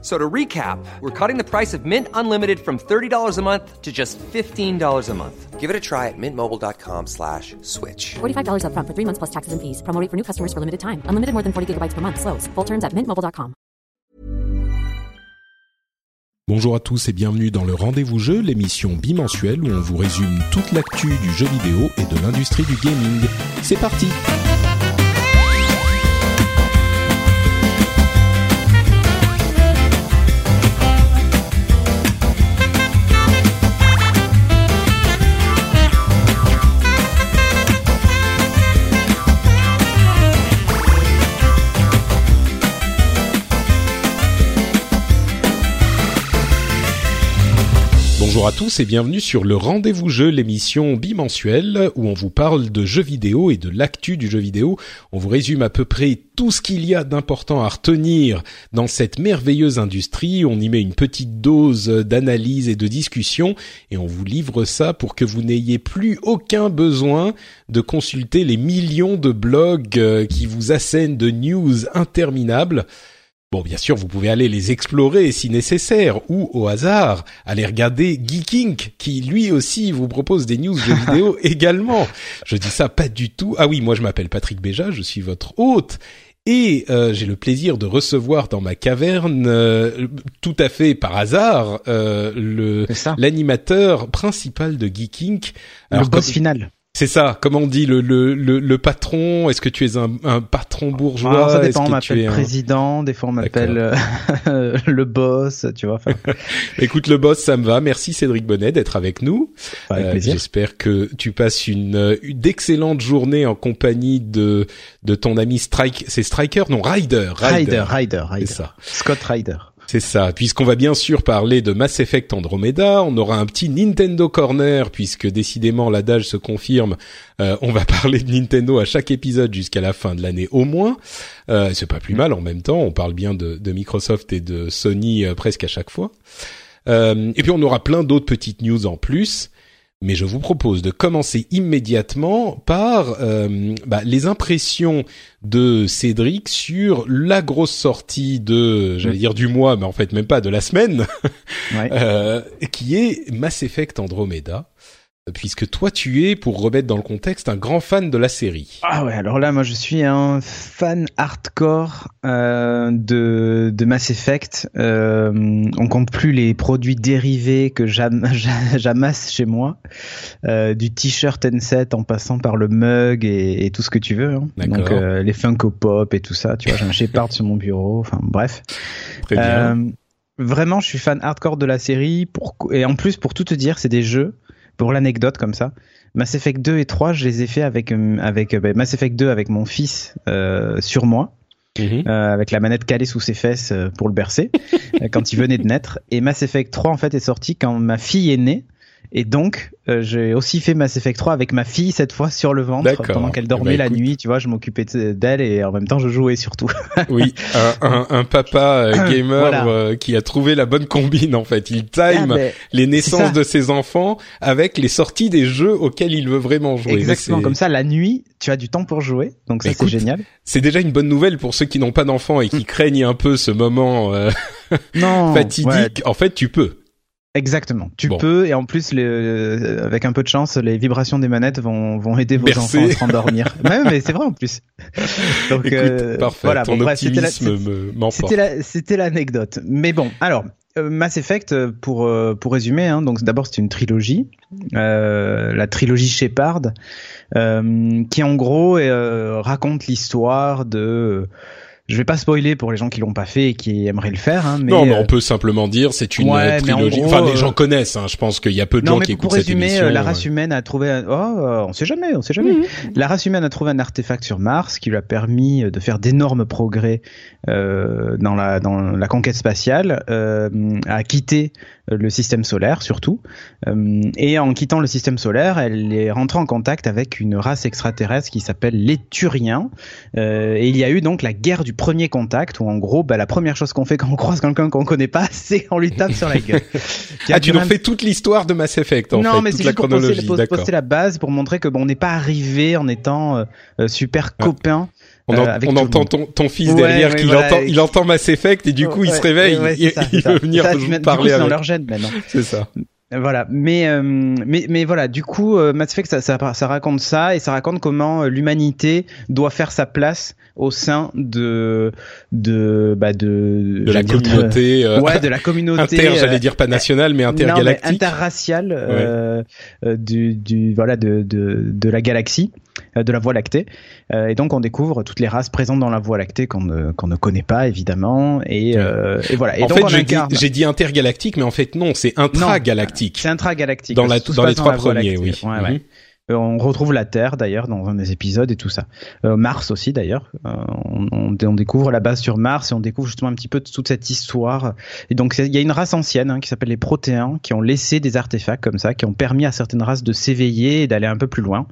So to recap, we're cutting the price of Mint Unlimited from $30 a month to just $15 a month. Give it a try at mintmobile.com slash switch. $45 upfront for three months plus taxes and fees. Promo rate for new customers for limited time. Unlimited more than 40 gigabytes per month. Slows. Full terms at mintmobile.com. Bonjour à tous et bienvenue dans le Rendez-vous Jeu, l'émission bimensuelle où on vous résume toute l'actu du jeu vidéo et de l'industrie du gaming. C'est parti Bonjour à tous et bienvenue sur le Rendez-vous Jeu, l'émission bimensuelle où on vous parle de jeux vidéo et de l'actu du jeu vidéo. On vous résume à peu près tout ce qu'il y a d'important à retenir dans cette merveilleuse industrie. On y met une petite dose d'analyse et de discussion et on vous livre ça pour que vous n'ayez plus aucun besoin de consulter les millions de blogs euh, qui vous assènent de news interminables. Bon, bien sûr, vous pouvez aller les explorer si nécessaire, ou au hasard, aller regarder Geeking, qui lui aussi vous propose des news jeux vidéo également. Je dis ça pas du tout. Ah oui, moi je m'appelle Patrick Béja, je suis votre hôte. Et euh, j'ai le plaisir de recevoir dans ma caverne, euh, tout à fait par hasard, euh, le l'animateur principal de Geeking. Le boss comme- final. C'est ça. Comment on dit le le le, le patron Est-ce que tu es un, un patron bourgeois Alors, ça Est-ce dépend, on m'appelle un- président, des fois on m'appelle euh, le boss, tu vois. Écoute, le boss, ça me va. Merci Cédric Bonnet d'être avec nous. avec Euh, plaisir. J'espère que tu passes une, euh, une d'excellentes journées en compagnie de de ton ami Strike. C'est Striker? Non, Ryder. Ryder, Ryder, Ryder. C'est ça. Scott Ryder. C'est ça. Puisqu'on va bien sûr parler de Mass Effect Andromeda, on aura un petit Nintendo Corner puisque décidément l'adage se confirme. Euh, on va parler de Nintendo à chaque épisode jusqu'à la fin de l'année au moins. Euh, c'est pas plus mal en même temps. On parle bien de, Microsoft et de Sony euh, presque à chaque fois. Euh, et puis on aura plein d'autres petites news en plus. Mais je vous propose de commencer immédiatement par euh, bah, les impressions de Cédric sur la grosse sortie de, j'allais dire du mois, mais en fait même pas de la semaine, Ouais. euh, qui est Mass Effect Andromeda, puisque toi tu es, pour remettre dans le contexte, un grand fan de la série. Ah ouais, alors là, moi je suis un fan hardcore euh, de, de Mass Effect. Euh, on compte plus les produits dérivés que j'am- j'a- j'amasse chez moi, euh, du t-shirt N7 en passant par le mug et, et tout ce que tu veux. hein. D'accord. Donc les Funko Pop et tout ça, tu vois, j'ai un Shepard sur mon bureau. Enfin bref. Très bien. Vraiment, je suis fan hardcore de la série. Pour... Et en plus, pour tout te dire, c'est des jeux, pour l'anecdote comme ça. Mass Effect 2 et 3, je les ai fait avec, euh, avec bah, Mass Effect 2 avec mon fils euh, sur moi, Mhm. euh, avec la manette calée sous ses fesses euh, pour le bercer, quand il venait de naître. Et Mass Effect 3, en fait, est sorti quand ma fille est née. Et donc, euh, j'ai aussi fait Mass Effect 3 avec ma fille cette fois sur le ventre D'accord. pendant qu'elle Eh dormait ben, la nuit. Tu vois, je m'occupais de- d'elle et en même temps je jouais surtout. Oui, un, un, un papa euh, gamer Voilà. euh, qui a trouvé la bonne combine en fait. Il time Ah, ben, les naissances de ses enfants avec les sorties des jeux auxquels il veut vraiment jouer. Exactement, comme ça, la nuit, tu as du temps pour jouer, donc ça c'est génial. C'est déjà une bonne nouvelle pour ceux qui n'ont pas d'enfants et qui craignent un peu ce moment euh, Non, fatidique. ouais, En fait, tu peux. Exactement. Tu Bon. peux et en plus, les, euh, avec un peu de chance, les vibrations des manettes vont vont aider vos Bercer. enfants à se rendormir. ouais, mais c'est vrai en plus. Donc Écoute, euh, parfait. voilà, Ton bon, bref, c'était la- optimisme me- m'emporte. C'était la, l'anecdote. Mais bon, alors euh, Mass Effect euh, pour pour résumer, hein, donc d'abord c'est une trilogie, euh, la trilogie Shepard, euh, qui en gros euh, raconte l'histoire de. Je vais pas spoiler pour les gens qui l'ont pas fait et qui aimeraient le faire, hein, mais non, mais euh, on peut simplement dire c'est une ouais, euh, mais en trilogie. gros, enfin, les euh, gens connaissent. Hein, je pense qu'il y a peu de non, gens mais qui pour écoutent cette résumer, émission. euh, la race humaine a trouvé un... Oh, euh, on sait jamais, on sait jamais. La race humaine a trouvé un artefact sur Mars qui lui a permis euh, de faire d'énormes progrès euh, dans, la, dans la conquête spatiale, euh, a quitté euh, le système solaire surtout, Euh, et en quittant le système solaire, elle est rentrée en contact avec une race extraterrestre qui s'appelle les Turiens, Euh, et il y a eu donc la guerre du premier contact où en gros, bah, la première chose qu'on fait quand on croise quelqu'un qu'on connaît pas, c'est on lui tape sur la gueule. ah, tu nous fais toute l'histoire de Mass Effect en non, fait, mais toute c'est la juste pour chronologie. poster, poster la base pour montrer que bon, on n'est pas arrivé en étant euh, super copains. On, euh, en- avec on entend ton, ton fils Ouais, derrière ouais, qui voilà. entend, il entend Mass Effect et du coup il se Ouais, réveille, ouais, il, ça, il c'est ça. veut venir Ça, vous parler c'est dans leur gène maintenant. C'est ça. Voilà, mais euh, mais mais voilà, du coup, euh, Mass Effect, ça, ça ça raconte ça et ça raconte comment euh, l'humanité doit faire sa place au sein de de bah de, De la j'allais dire communauté euh, ouais, de la communauté. inter, euh, j'allais dire pas nationale mais non, mais intergalactique. interraciale euh, euh, du, du voilà de, de de la galaxie, euh, de la Voie lactée. Euh, et donc on découvre toutes les races présentes dans la Voie lactée qu'on ne qu'on ne connaît pas évidemment. Et euh, et voilà. Et en donc fait, j'ai dit, incarne- j'ai dit intergalactique, mais en fait non, c'est intragalactique. c'est intragalactique. Dans, la, dans les trois premiers, oui. Ouais, ouais. Mhm. Euh, on retrouve la Terre d'ailleurs dans un des épisodes et tout ça. Euh, Mars aussi d'ailleurs. Euh, on, découvre la base sur Mars et on découvre justement un petit peu toute cette histoire. Et donc il y a une race ancienne hein, qui s'appelle les Protéens qui ont laissé des artefacts comme ça, qui ont permis à certaines races de s'éveiller et d'aller un peu plus loin.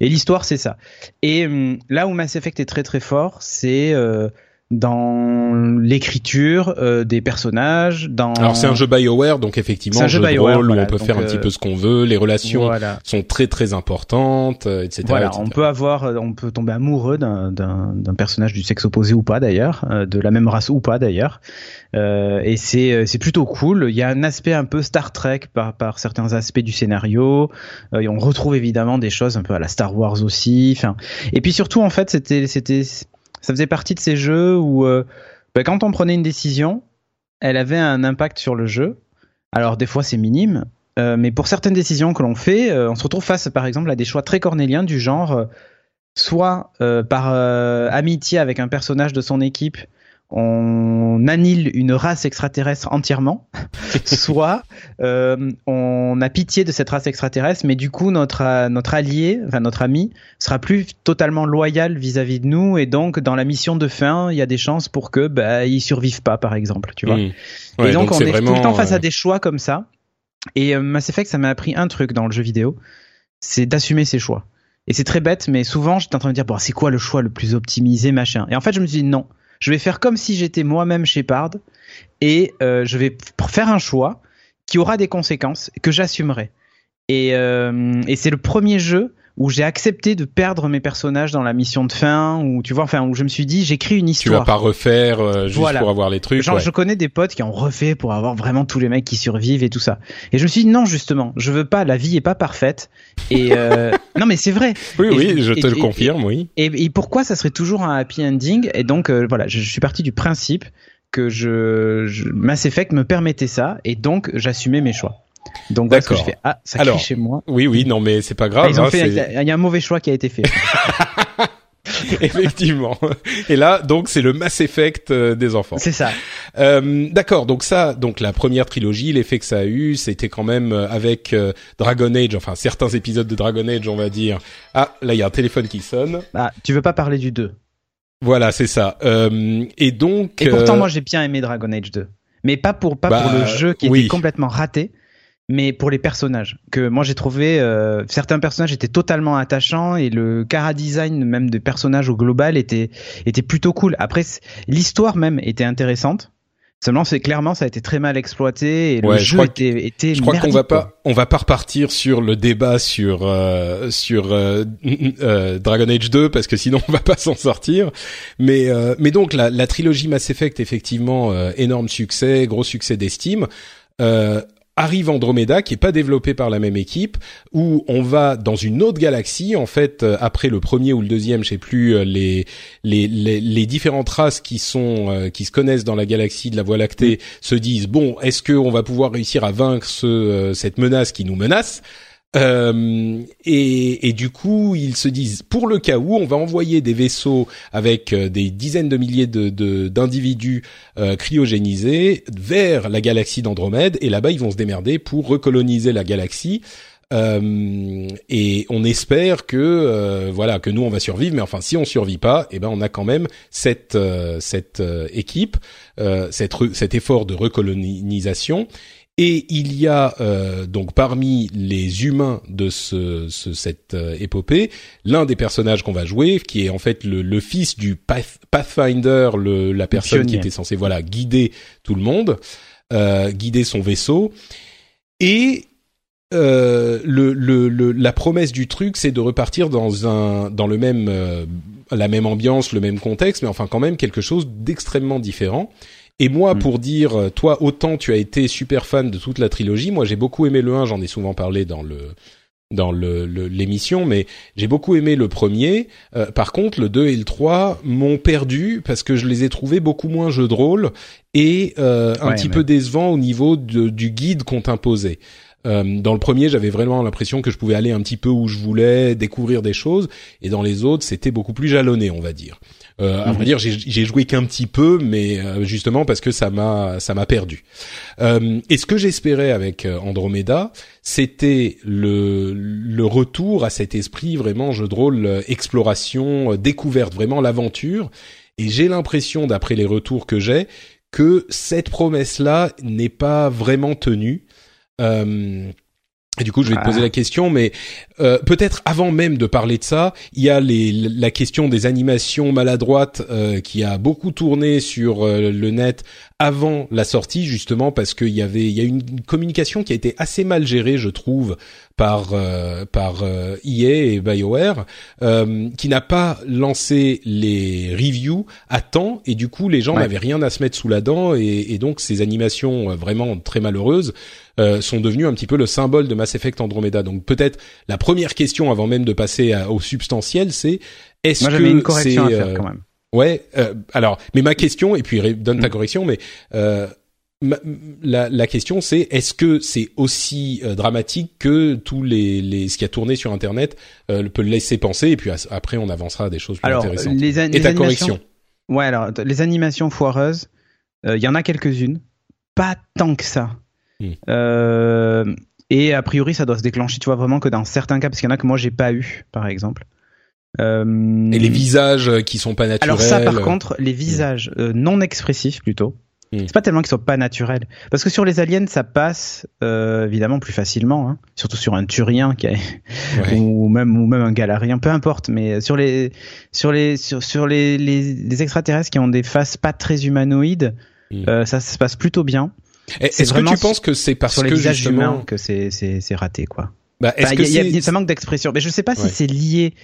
Et l'histoire c'est ça. Et hum, là où Mass Effect est très très fort, c'est euh, dans l'écriture euh, des personnages, dans Alors c'est un jeu BioWare, donc effectivement C'est un jeu, jeu de BioWare, rôle où voilà. on peut faire un euh, petit peu ce qu'on veut, les relations voilà. sont très très importantes, euh, etc. Voilà, etc. on peut avoir, euh, on peut tomber amoureux d'un- personnage du sexe opposé ou pas d'ailleurs, euh, de la même race ou pas d'ailleurs, Euh, et c'est euh, c'est plutôt cool. Il y a un aspect un peu Star Trek par par certains aspects du scénario. Euh, et on retrouve évidemment des choses un peu à la Star Wars aussi. Enfin, et puis surtout en fait c'était c'était ça faisait partie de ces jeux où euh, ben, quand on prenait une décision, elle avait un impact sur le jeu. Alors des fois c'est minime, euh, mais pour certaines décisions que l'on fait, euh, on se retrouve face par exemple à des choix très cornéliens du genre soit par amitié avec un personnage de son équipe, on annule une race extraterrestre entièrement, soit euh, on a pitié de cette race extraterrestre, mais du coup notre euh, notre allié, enfin notre ami, sera plus totalement loyal vis-à-vis de nous, et donc dans la mission de fin, il y a des chances pour que bah, ils survivent pas, par exemple, tu vois. Ouais, et donc, on est vraiment, tout le temps face euh, à des choix comme ça. Et euh, Mass Effect, ça m'a appris un truc dans le jeu vidéo, c'est d'assumer ses choix. Et c'est très bête, mais souvent j'étais en train de dire bon, c'est quoi le choix le plus optimisé, machin. Et en fait, je me suis dit non, je vais faire comme si j'étais moi-même Shepard et euh, je vais faire un choix qui aura des conséquences que j'assumerai. Et, euh, et c'est le premier jeu où j'ai accepté de perdre mes personnages dans la mission de fin, où tu vois, enfin où je me suis dit j'écris une Tu vas histoire. pas refaire euh, juste Voilà. pour avoir les trucs. Genre, ouais. je connais des potes qui ont refait pour avoir vraiment tous les mecs qui survivent et tout ça. Et je me suis dit, non, justement, je veux pas, la vie est pas parfaite. Et, euh, non, mais c'est vrai. Oui, Et oui, je- je et- te le et- confirme, oui. Et, et pourquoi ça serait toujours un happy ending? Et donc, euh, voilà, je, je suis parti du principe que je, je, Mass Effect me permettait ça, et donc, j'assumais mes choix. Donc, voilà ce que je fais. Ah, ça Alors, crie chez moi. Oui, oui, non, mais c'est pas grave. ils ont hein, il y a un mauvais choix qui a été fait. Effectivement. Et là, donc, c'est le Mass Effect euh, des enfants. C'est ça. Euh, D'accord. Donc ça, donc la première trilogie, l'effet que ça a eu, c'était quand même euh, avec euh, Dragon Age, enfin certains épisodes de Dragon Age, on va dire. Ah, là, il y a un téléphone qui sonne. Ah, tu veux pas parler du 2. Voilà, c'est ça. Et donc. Et pourtant, moi, j'ai bien aimé Dragon Age 2. Mais pas pour, pas Bah, pour le jeu qui oui. était complètement raté, mais pour les personnages. Que moi, j'ai trouvé, euh, certains personnages étaient totalement attachants et le cara design même des personnages au global était, était plutôt cool. Après, l'histoire même était intéressante. Seulement, c'est clairement, ça a été très mal exploité et le Ouais, je jeu que- était, était Je crois qu'on merdique, va pas, on va pas repartir sur le débat sur euh, sur euh, euh, Dragon Age 2 parce que sinon on va pas s'en sortir. Mais euh, mais donc la, la trilogie Mass Effect effectivement euh, énorme succès, gros succès d'estime. Euh, arrive Andromeda qui est pas développé par la même équipe où on va dans une autre galaxie en fait euh, après le premier ou le deuxième je sais plus euh, les les les, les différentes races qui sont euh, qui se connaissent dans la galaxie de la Voie lactée se disent bon est-ce que on va pouvoir réussir à vaincre ce euh, cette menace qui nous menace? Euh, et, du coup, ils se disent, pour le cas où, on va envoyer des vaisseaux avec euh, des dizaines de milliers d'individus euh, cryogénisés vers la galaxie d'Andromède, et là-bas, ils vont se démerder pour recoloniser la galaxie. Et on espère que voilà que nous on va survivre, mais enfin si on survit pas, eh ben on a quand même cette cette équipe, cet effort de recolonisation. Et il y a euh, donc parmi les humains de ce, ce cette euh, épopée l'un des personnages qu'on va jouer, qui est en fait le, le fils du Pathfinder, le, la personne qui était censée voilà guider tout le monde, euh, guider son vaisseau. Et euh, le, le, la promesse du truc, c'est de repartir dans un dans le même la même ambiance, le même contexte, mais enfin quand même quelque chose d'extrêmement différent. Et moi, mm. pour dire, euh, toi, autant tu as été super fan de toute la trilogie, moi j'ai beaucoup aimé le 1, j'en ai souvent parlé dans le dans le l'émission, mais j'ai beaucoup aimé le premier. Euh, par contre, le 2 et le 3 m'ont perdu parce que je les ai trouvés beaucoup moins jeux de rôle et euh, un petit peu décevants au niveau de, du guide qu'on t'imposait. Euh, dans le premier, j'avais vraiment l'impression que je pouvais aller un petit peu où je voulais, découvrir des choses, et dans les autres, c'était beaucoup plus jalonné, on va dire. Euh, à vrai mhm. dire, j'ai joué qu'un petit peu, mais euh, justement parce que ça m'a ça m'a perdu. Euh, et ce que j'espérais avec euh, Andromeda, c'était le le retour à cet esprit vraiment jeu de rôle, exploration, découverte, vraiment l'aventure. Et j'ai l'impression, d'après les retours que j'ai, que cette promesse-là n'est pas vraiment tenue. Euh, et du coup, je vais te poser la question, mais euh, peut-être avant même de parler de ça, il y a les, la question des animations maladroites euh, qui a beaucoup tourné sur euh, le net avant la sortie, justement parce qu'il y avait, il y a une communication qui a été assez mal gérée, je trouve, par euh, par EA e et BioWare, qui n'a pas lancé les reviews à temps, et du coup, les gens n'avaient rien à se mettre sous la dent, et, et donc ces animations vraiment très malheureuses euh, sont devenus un petit peu le symbole de Mass Effect Andromeda. Donc peut-être la première question avant même de passer au substantiel, c'est est-ce que une correction à faire euh, quand même. Ouais. Euh, alors, mais ma question et puis donne ta mm. correction, mais la, la, question c'est est-ce que c'est aussi dramatique que tous les, les ce qui a tourné sur internet peut le laisser penser et puis après on avancera à des choses plus alors, intéressantes. Les et ta correction. Ouais alors les animations foireuses, il y en a quelques-unes, pas tant que ça. Euh, et a priori, ça doit se déclencher, tu vois, vraiment que dans certains cas, parce qu'il y en a que moi j'ai pas eu, par exemple. Euh, et les visages qui sont pas naturels. Alors ça, par contre, les visages euh, non expressifs plutôt. Hmm. C'est pas tellement qu'ils sont pas naturels, parce que sur les aliens, ça passe évidemment plus facilement, hein. surtout sur un Turien qui ou même ou même un Galarien, peu importe. Mais sur les sur les sur, sur les, les, extraterrestres qui ont des faces pas très humanoïdes, hmm. ça se passe plutôt bien. Est-ce que tu penses que c'est parce que justement que c'est c'est c'est raté quoi bah, est-ce que y a, ça manque d'expression, mais je sais pas si c'est lié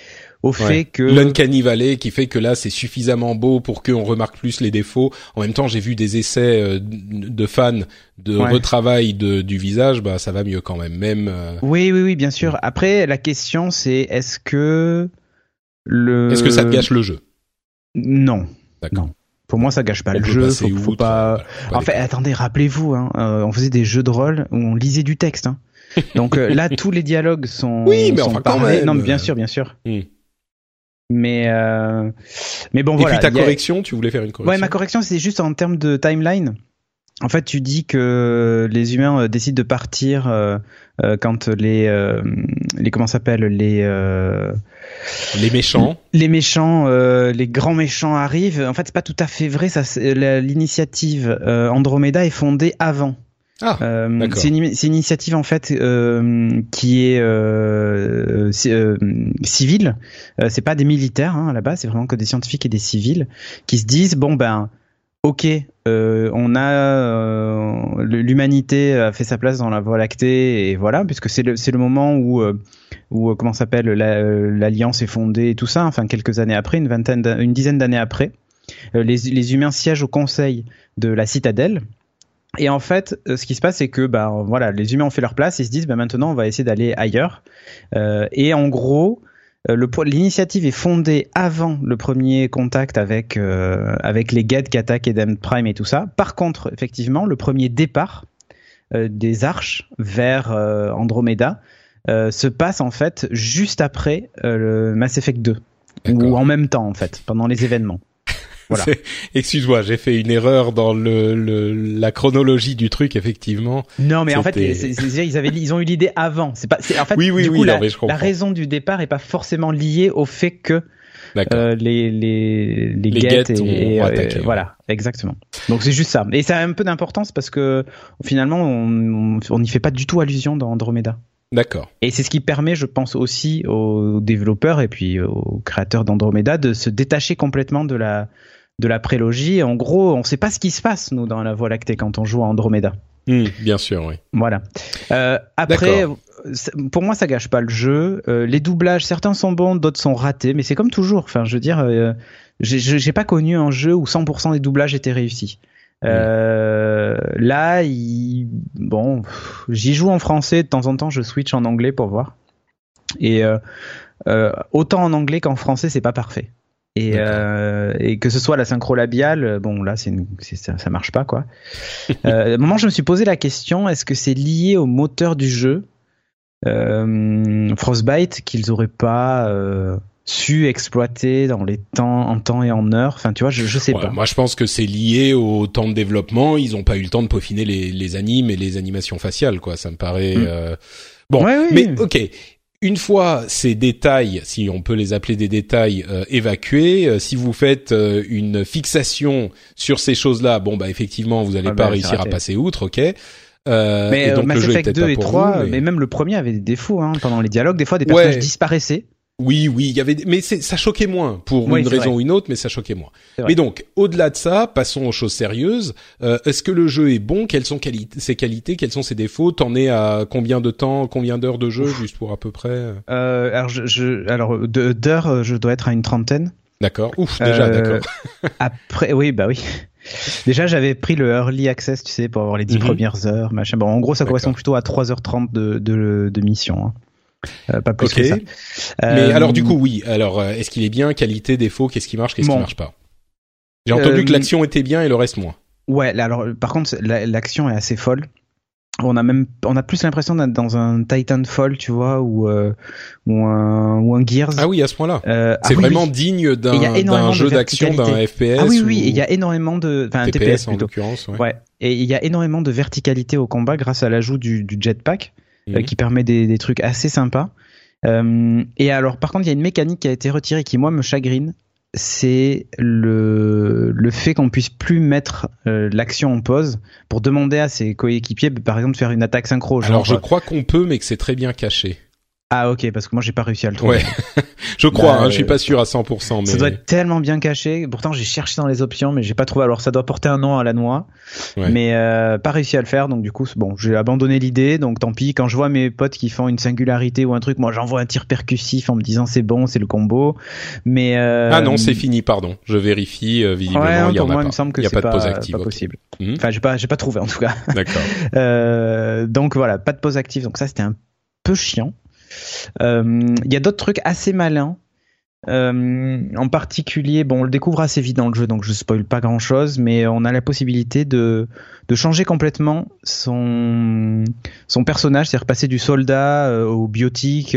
au fait que l'uncanny valley qui fait que là c'est suffisamment beau pour qu'on remarque plus les défauts. En même temps, j'ai vu des essais euh, de fans de retravail de, du visage, bah ça va mieux quand même. Même. Euh, oui, oui, oui, bien sûr. Après, la question c'est est-ce que le est-ce que ça gâche le jeu? Non. D'accord. Pour moi, ça gâche pas le jeu. Faut, pas. en fait, attendez, rappelez-vous, hein, euh, on faisait des jeux de rôle où on lisait du texte. Hein. Donc euh, là, tous les dialogues sont. Oui, mais enfin quand même. Non, mais bien sûr, bien sûr. Hmm. Mais euh... mais bon Et voilà. Et puis ta correction, tu voulais faire une correction. Ouais, ma correction, c'est juste en termes de timeline. En fait, tu dis que les humains euh, décident de partir euh, euh, quand les les comment s'appelle les les méchants les méchants les grands méchants arrivent. En fait, c'est pas tout à fait vrai. Ça, l'initiative Andromeda est fondée avant. Ah, c'est une, une, initiative en fait qui est euh, civile. c'est pas des militaires hein, à la base, c'est vraiment que des scientifiques et des civils qui se disent bon ben ok, euh, on a euh, l'humanité a fait sa place dans la Voie lactée et voilà, puisque c'est le c'est le moment où euh, où comment s'appelle l'alliance est fondée et tout ça. Enfin quelques années après, une vingtaine, une dizaine d'années après, les les humains siègent au conseil de la citadelle. Et en fait, ce qui se passe, c'est que bah voilà, les humains ont fait leur place, ils se disent bah maintenant on va essayer d'aller ailleurs. et en gros, euh, l'initiative est fondée avant le premier contact avec euh, avec les Geth, Katak, Eden Prime et tout ça. Par contre, effectivement, le premier départ euh, des arches vers Andromeda se passe en fait juste après le Mass Effect 2 ou en même temps en fait pendant les événements. Excuse-moi, j'ai fait une erreur dans le, le, la chronologie du truc, effectivement. Non, mais en fait, ils avaient, ils ont eu l'idée avant. C'est pas, en fait, oui, oui, du oui, coup, la, raison du départ est pas forcément liée au fait que euh, les les les, Les guettes guettes et, euh, ouais. voilà exactement donc c'est juste ça et ça a un peu d'importance parce que finalement on on n'y fait pas du tout allusion dans Andromeda D'accord. et c'est ce qui permet je pense aussi aux développeurs et puis aux créateurs d'Andromeda de se détacher complètement de la de la prélogie en gros on sait pas ce qui se passe nous dans la Voie lactée quand on joue à Andromeda Hmm, bien sûr, oui. voilà. Euh, après, pour moi, ça gâche pas le jeu. Euh, les doublages, certains sont bons, d'autres sont ratés, mais c'est comme toujours. Enfin, je veux dire, euh, j'ai- pas connu un jeu où 100% des doublages étaient réussis. Euh, là, il- bon, j'y joue en français de temps en temps, je switch en anglais pour voir. Et autant en anglais qu'en français, c'est pas parfait. Et, euh, et que ce soit la synchro labiale, euh, bon là c'est une- c'est- ça, ça marche pas quoi. euh, à un moment je me suis posé la question est-ce que c'est lié au moteur du jeu euh, Frostbite qu'ils auraient pas euh, su exploiter dans les temps en temps et en heure? Enfin tu vois je, je sais Ouais, pas. Moi, je pense que c'est lié au temps de développement. Ils ont pas eu le temps de peaufiner les, les animes et les animations faciales, quoi. Ça me paraît. Mm. euh, Bon, Ouais, oui. mais ok. Une fois ces détails, si on peut les appeler des détails euh, évacués, euh, si vous faites euh, une fixation sur ces choses-là, bon bah effectivement vous allez Ah pas bah, réussir à passer outre, ok. Euh, mais et euh, donc Mass le jeu est Effect peut-être 2 pas et pour 3, vous, mais... mais- même le premier avait des défauts hein, pendant les dialogues. Des fois, des Ouais. personnages disparaissaient. Oui, oui, il y avait, mais ça choquait moins pour Oui, une raison vrai. ou une autre, mais ça choquait moins. Mais donc, au-delà de ça, passons aux choses sérieuses. Euh, Est-ce que le jeu est bon? Quelles sont quali- ses qualités? Quels sont ses défauts? T'en es à combien de temps Combien d'heures de jeu, juste pour à peu près euh, Euh, alors, je, je- alors d'heures, euh, je dois être à une trentaine. D'accord. Ouf, déjà, Euh, d'accord. Après, oui, bah oui. Déjà, j'avais pris le early access, tu sais, pour avoir les 10 Mhm. premières heures, machin. Bon, en gros, ça correspond plutôt à 3h30 de, de, de mission. hein. Euh, pas plus que ça. Mais Euh, alors, du coup, oui. Alors, euh, est-ce qu'il est bien? Qualité, défaut Qu'est-ce qui marche Qu'est-ce qui Bon. marche pas? J'ai entendu Euh, que l'action était bien et le reste moins. Ouais, là, alors, par contre, la- l'action est assez folle. On a même, on a plus l'impression d'être dans un Titanfall, tu vois, ou euh, ou un ou un Gears. Ah oui, à ce point-là. Euh, ah C'est oui, vraiment oui. digne d'un jeu d'action, d'un. FPS. Ah oui, ou oui, et il y a énormément de, enfin un TPS, TPS en l'occurrence. Ouais. Ouais. Et il y a énormément de verticalité au combat grâce à l'ajout du, du jetpack euh, Mhm. qui permet des, des trucs assez sympas. Euh, et alors, par contre, il y a une mécanique qui a été retirée qui moi me chagrine. C'est le, le fait qu'on puisse plus mettre euh, l'action en pause pour demander à ses coéquipiers, par exemple, de faire une attaque synchro. genre, Alors, je crois qu'on peut, mais que c'est très bien caché. Ah ok, parce que moi j'ai pas réussi à le trouver. Ouais. Je crois, Bah, hein, je suis euh, pas sûr à 100%, mais Ça doit être tellement bien caché. Pourtant, j'ai cherché dans les options, mais j'ai pas trouvé. Alors, ça doit porter un nom à la noix, Ouais. mais euh, pas réussi à le faire. Donc, du coup, bon, j'ai abandonné l'idée. Donc, tant pis. Quand je vois mes potes qui font une singularité ou un truc, moi, j'envoie un tir percussif en me disant c'est bon, c'est le combo. Mais euh, Ah non, c'est fini, pardon. Je vérifie, euh, visiblement, Ouais, il y en a pas. il me semble que c'est pas de pas, pause active. pas possible. Mhm. Enfin, j'ai pas, j'ai pas trouvé en tout cas. D'accord. Euh, donc voilà, pas de pause active. Donc ça, c'était un peu chiant. Euh, Il y a d'autres trucs assez malins. Euh, en particulier, bon, on le découvre assez vite dans le jeu, donc je spoil pas grand chose, mais on a la possibilité de, de changer complètement son, son personnage, c'est-à-dire passer du soldat euh, au biotique.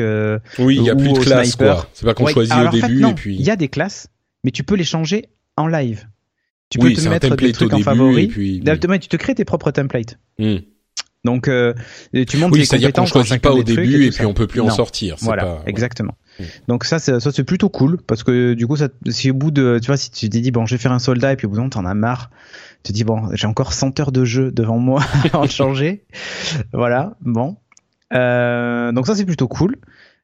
Oui, il y a plus de classe. C'est pas qu'on Ouais, choisit alors, au en fait, début et puis. Il y a des classes, mais tu peux les changer en live. Tu oui, peux te mettre des trucs en favori. puis. Tu te crées tes propres templates. Hmm. Donc, euh, tu montes Oui, les qu'on compétences dans choisit pas au début et puis on peut plus en sortir. Voilà, pas- exactement. Donc ça, c'est- ça c'est plutôt cool parce que du coup, ça, si au bout de, tu vois, si tu t'es dit bon, je vais faire un soldat et puis au bout d'un moment, t'en as marre, tu te dis bon, j'ai encore 100 heures de jeu devant moi de changer. voilà, bon. Euh, donc ça c'est plutôt cool.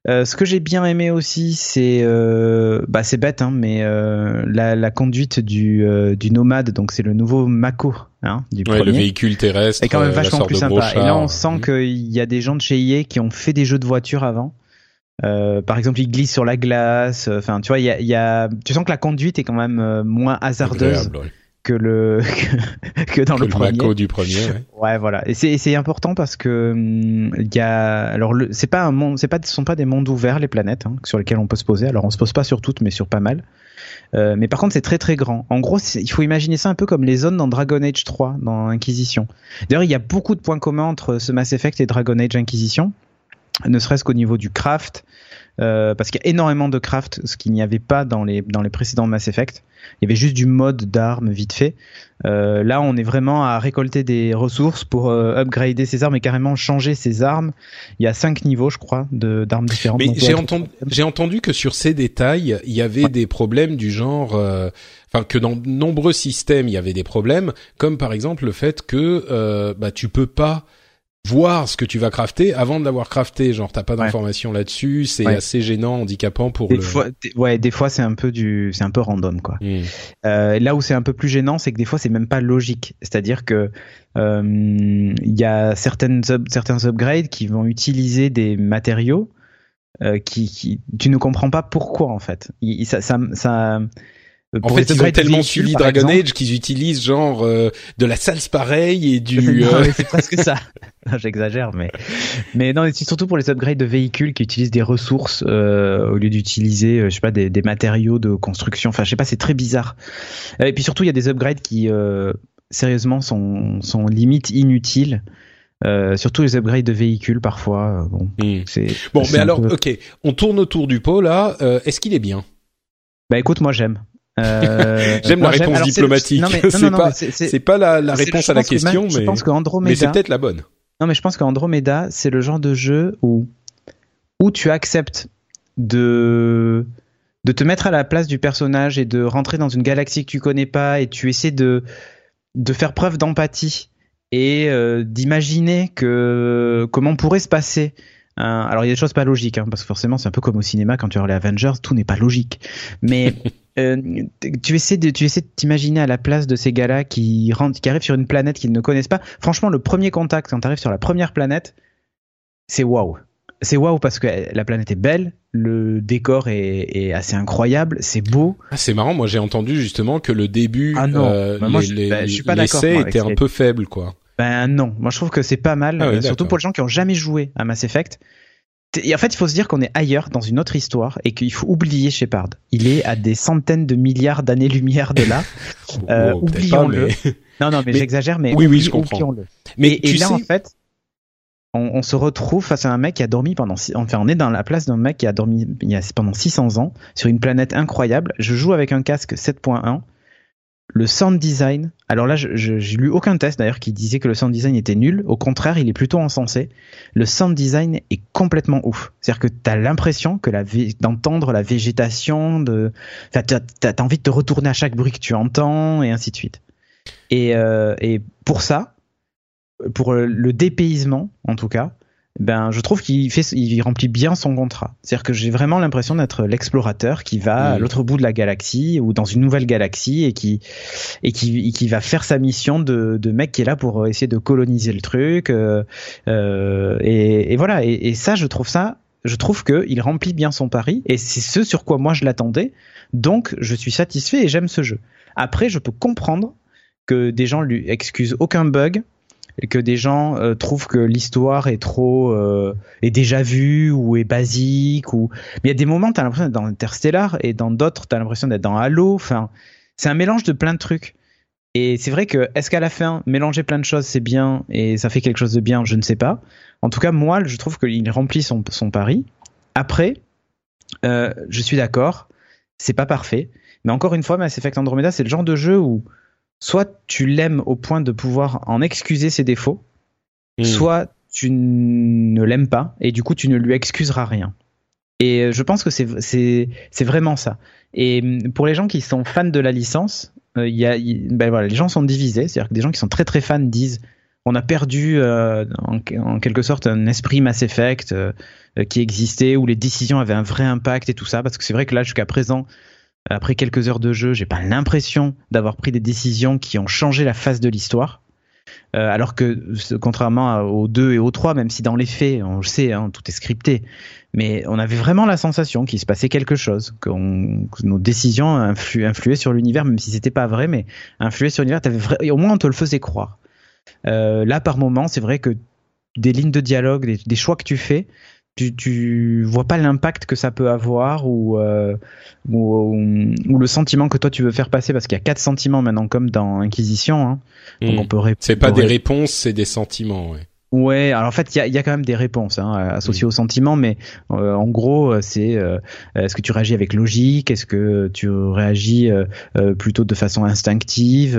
Euh, ce que j'ai bien aimé aussi, c'est, euh, bah c'est bête, hein, mais euh, la, la conduite du, euh, du nomade, donc c'est le nouveau Mako, hein, du Ouais, le véhicule terrestre. est quand même euh, vachement plus sympa. Et là, on sent qu'il y a des gens de chez EA qui ont fait des jeux de voiture avant. Euh, par exemple, ils glissent sur la glace. Enfin, tu vois, il y a, y a, tu sens que la conduite est quand même moins hasardeuse Agréable, ouais. Que le que, dans Que le premier. Mako du premier. ouais. Ouais, voilà. Et c'est important parce que hum, il y a alors le c'est pas un monde, c'est pas ce sont pas des mondes ouverts les planètes hein, sur lesquels on peut se poser. Alors on se pose pas sur toutes, mais sur pas mal. Euh, mais par contre, c'est très très grand. En gros, il faut imaginer ça un peu comme les zones dans Dragon Age 3, dans Inquisition. D'ailleurs, il y a beaucoup de points communs entre ce Mass Effect et Dragon Age Inquisition, ne serait-ce qu'au niveau du craft, euh, parce qu'il y a énormément de craft, ce qu'il n'y avait pas dans les dans les précédents Mass Effect. Il y avait juste du mode d'armes vite fait. Euh, là, on est vraiment à récolter des ressources pour euh, upgrader ses armes et carrément changer ses armes. Il y a cinq niveaux, je crois, de d'armes différentes. Mais j'ai entendu, j'ai entendu que sur ces détails, il y avait des problèmes du genre, enfin que dans de nombreux systèmes il y avait des problèmes, comme par exemple le fait que bah tu peux pas voir ce que tu vas crafter avant de l'avoir crafté. Genre t'as pas Ouais. d'informations là-dessus, c'est Ouais. assez gênant, handicapant pour Des le. fois, ouais, des fois c'est un peu du, c'est un peu random quoi. Hmm. Euh, là où c'est un peu plus gênant, c'est que des fois c'est même pas logique. C'est-à-dire que euh, il y a certaines certains upgrades qui vont utiliser des matériaux euh, qui, qui tu ne comprends pas pourquoi en fait. Il- il- ça, ça, ça, En pour fait, ils ont tellement suivi Dragon exemple- Age qu'ils utilisent genre euh, de la salse pareille et du. Euh, c'est presque ça. J'exagère, mais mais non, c'est surtout pour les upgrades de véhicules qui utilisent des ressources euh, au lieu d'utiliser, euh, je sais pas, des, des matériaux de construction. Enfin, je sais pas, c'est très bizarre. Euh, Et puis surtout, il y a des upgrades qui, euh, sérieusement, sont sont limite inutiles. Euh, surtout les upgrades de véhicules parfois. euh, bon, hmm. c'est Bon, c'est mais alors, peu- ok, on tourne autour du pot là. Euh, Est-ce qu'il est bien? Bah écoute, moi j'aime. Euh, J'aime la réponse diplomatique. C'est pas- la, réponse à la même- question, Je mais pense mais c'est peut-être la bonne. Non, mais je pense qu'Andromeda, c'est le genre de jeu où, où tu acceptes de, de te mettre à la place du personnage et de rentrer dans une galaxie que tu connais pas et tu essaies de, de faire preuve d'empathie et euh, d'imaginer que comment pourrait se passer. alors il y a des choses pas logiques, hein, parce que forcément c'est un peu comme au cinéma quand tu regardes les Avengers, tout n'est pas logique. Mais euh, tu essaies de tu essaies de t'imaginer à la place de ces gars-là qui rentrent, qui arrivent sur une planète qu'ils ne connaissent pas. Franchement, le premier contact quand tu arrives sur la première planète, c'est waouh. C'est waouh parce que la planète est belle, le décor est, est assez incroyable, c'est beau. Ah, c'est marrant. Moi, j'ai entendu justement que le début, Ah non. euh, Bah, moi, les- je- les- bah, je suis pas d'accord, l'essai moi, avec était un peu faible, quoi. Ben non, moi je trouve que c'est pas mal, Ah ouais, euh, surtout pour les gens qui ont jamais joué à Mass Effect. Et en fait, il faut se dire qu'on est ailleurs, dans une autre histoire, et qu'il faut oublier Shepard. Il est à des centaines de milliards d'années-lumière de là. Euh, oublions-le. mais- Non, non, mais, Mais- j'exagère, mais Oui, oui, je comprends. oublions-le. Mais et, là, sais, en fait, on, on se retrouve face à un mec qui a dormi pendant, six- enfin, on est dans la place d'un mec qui a dormi il y a, pendant 600 ans sur une planète incroyable. Je joue avec un casque 7.1. Le sound design, alors là, j'ai lu aucun test d'ailleurs qui disait que le sound design était nul. Au contraire, il est plutôt encensé. Le sound design est complètement ouf. C'est-à-dire que t'as l'impression que la d'entendre la végétation, de, enfin, t'as, t'as envie de te retourner à chaque bruit que tu entends et ainsi de suite. Et, euh, et pour ça, pour le dépaysement en tout cas, ben je trouve qu'il fait, il remplit bien son contrat. C'est-à-dire que j'ai vraiment l'impression d'être l'explorateur qui va à Mhm. l'autre bout de la galaxie ou dans une nouvelle galaxie et qui et qui, et qui va faire sa mission de, de mec qui est là pour essayer de coloniser le truc. euh, euh, et, et voilà. Et, et ça, je trouve ça, je trouve que il remplit bien son pari et c'est ce sur quoi moi je l'attendais. Donc je suis satisfait et j'aime ce jeu. Après, je peux comprendre que des gens lui excusent aucun bug que des gens euh, trouvent que l'histoire est trop euh, est déjà vue ou est basique ou mais il y a des moments t'as l'impression d'être dans Interstellar et dans d'autres t'as l'impression d'être dans Halo. Enfin c'est un mélange de plein de trucs. Et c'est vrai que est-ce qu'à la fin mélanger plein de choses c'est bien et ça fait quelque chose de bien? Je ne sais pas. En tout cas moi je trouve qu'il remplit son, son pari. Après euh, je suis d'accord. C'est pas parfait. Mais encore une fois Mass Effect Andromeda c'est le genre de jeu où soit tu l'aimes au point de pouvoir en excuser ses défauts, Hmm. soit tu ne l'aimes pas et du coup tu ne lui excuseras rien. Et euh, je pense que c'est vraiment ça. Et hum, pour les gens qui sont fans de la licence, euh, il y a ben voilà, les gens sont divisés, c'est-à-dire que des gens qui sont très très fans disent on a perdu euh, en, en quelque sorte un esprit Mass Effect euh, qui existait où les décisions avaient un vrai impact et tout ça parce que c'est vrai que là jusqu'à présent après quelques heures de jeu, j'ai pas l'impression d'avoir pris des décisions qui ont changé la face de l'histoire. Euh, alors que, contrairement aux 2 et aux 3, même si dans les faits, on le sait, hein, tout est scripté, mais on avait vraiment la sensation qu'il se passait quelque chose, que nos décisions influ- influaient sur l'univers, même si c'était pas vrai, mais influaient sur l'univers. Au moins, on te le faisait croire. Euh, là, par moment, c'est vrai que des lignes de dialogue, des choix que tu fais, tu, tu vois pas l'impact que ça peut avoir ou, euh, ou, ou le sentiment que toi tu veux faire passer parce qu'il y a quatre sentiments maintenant comme dans Inquisition. Hein. Donc Hmm. on peut C'est pas des ré- réponses, c'est des sentiments. Ouais. Ouais, alors en fait, il y a, y a, quand même des réponses hein, associées au sentiment, mais euh, en gros, c'est euh, est-ce que tu réagis avec logique, est-ce que tu réagis euh, plutôt de façon instinctive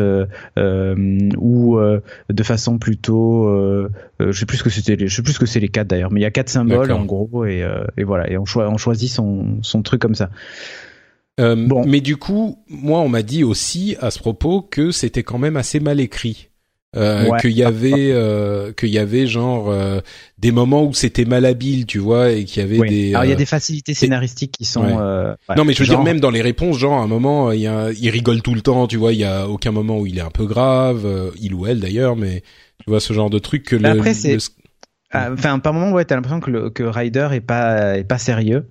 ou de façon plutôt, je sais plus ce que c'était, je sais plus ce que c'est les quatre d'ailleurs, mais il y a quatre symboles en gros et, et voilà, et on, on choisit son, son truc comme ça. bon. Mais du coup, moi, on m'a dit aussi à ce propos que c'était quand même assez mal écrit. Euh, qu'il y avait euh, qu'il y avait genre euh, des moments où c'était malhabile tu vois et qu'il y avait des alors il y a des facilités scénaristiques qui sont non mais je veux dire même dans les réponses genre à un moment il y a il rigole tout le temps tu vois il y a aucun moment où il est un peu grave il ou elle d'ailleurs mais tu vois ce genre de truc que le, après c'est ah, enfin par moment ouais t'as l'impression que le, que Ryder est pas est pas sérieux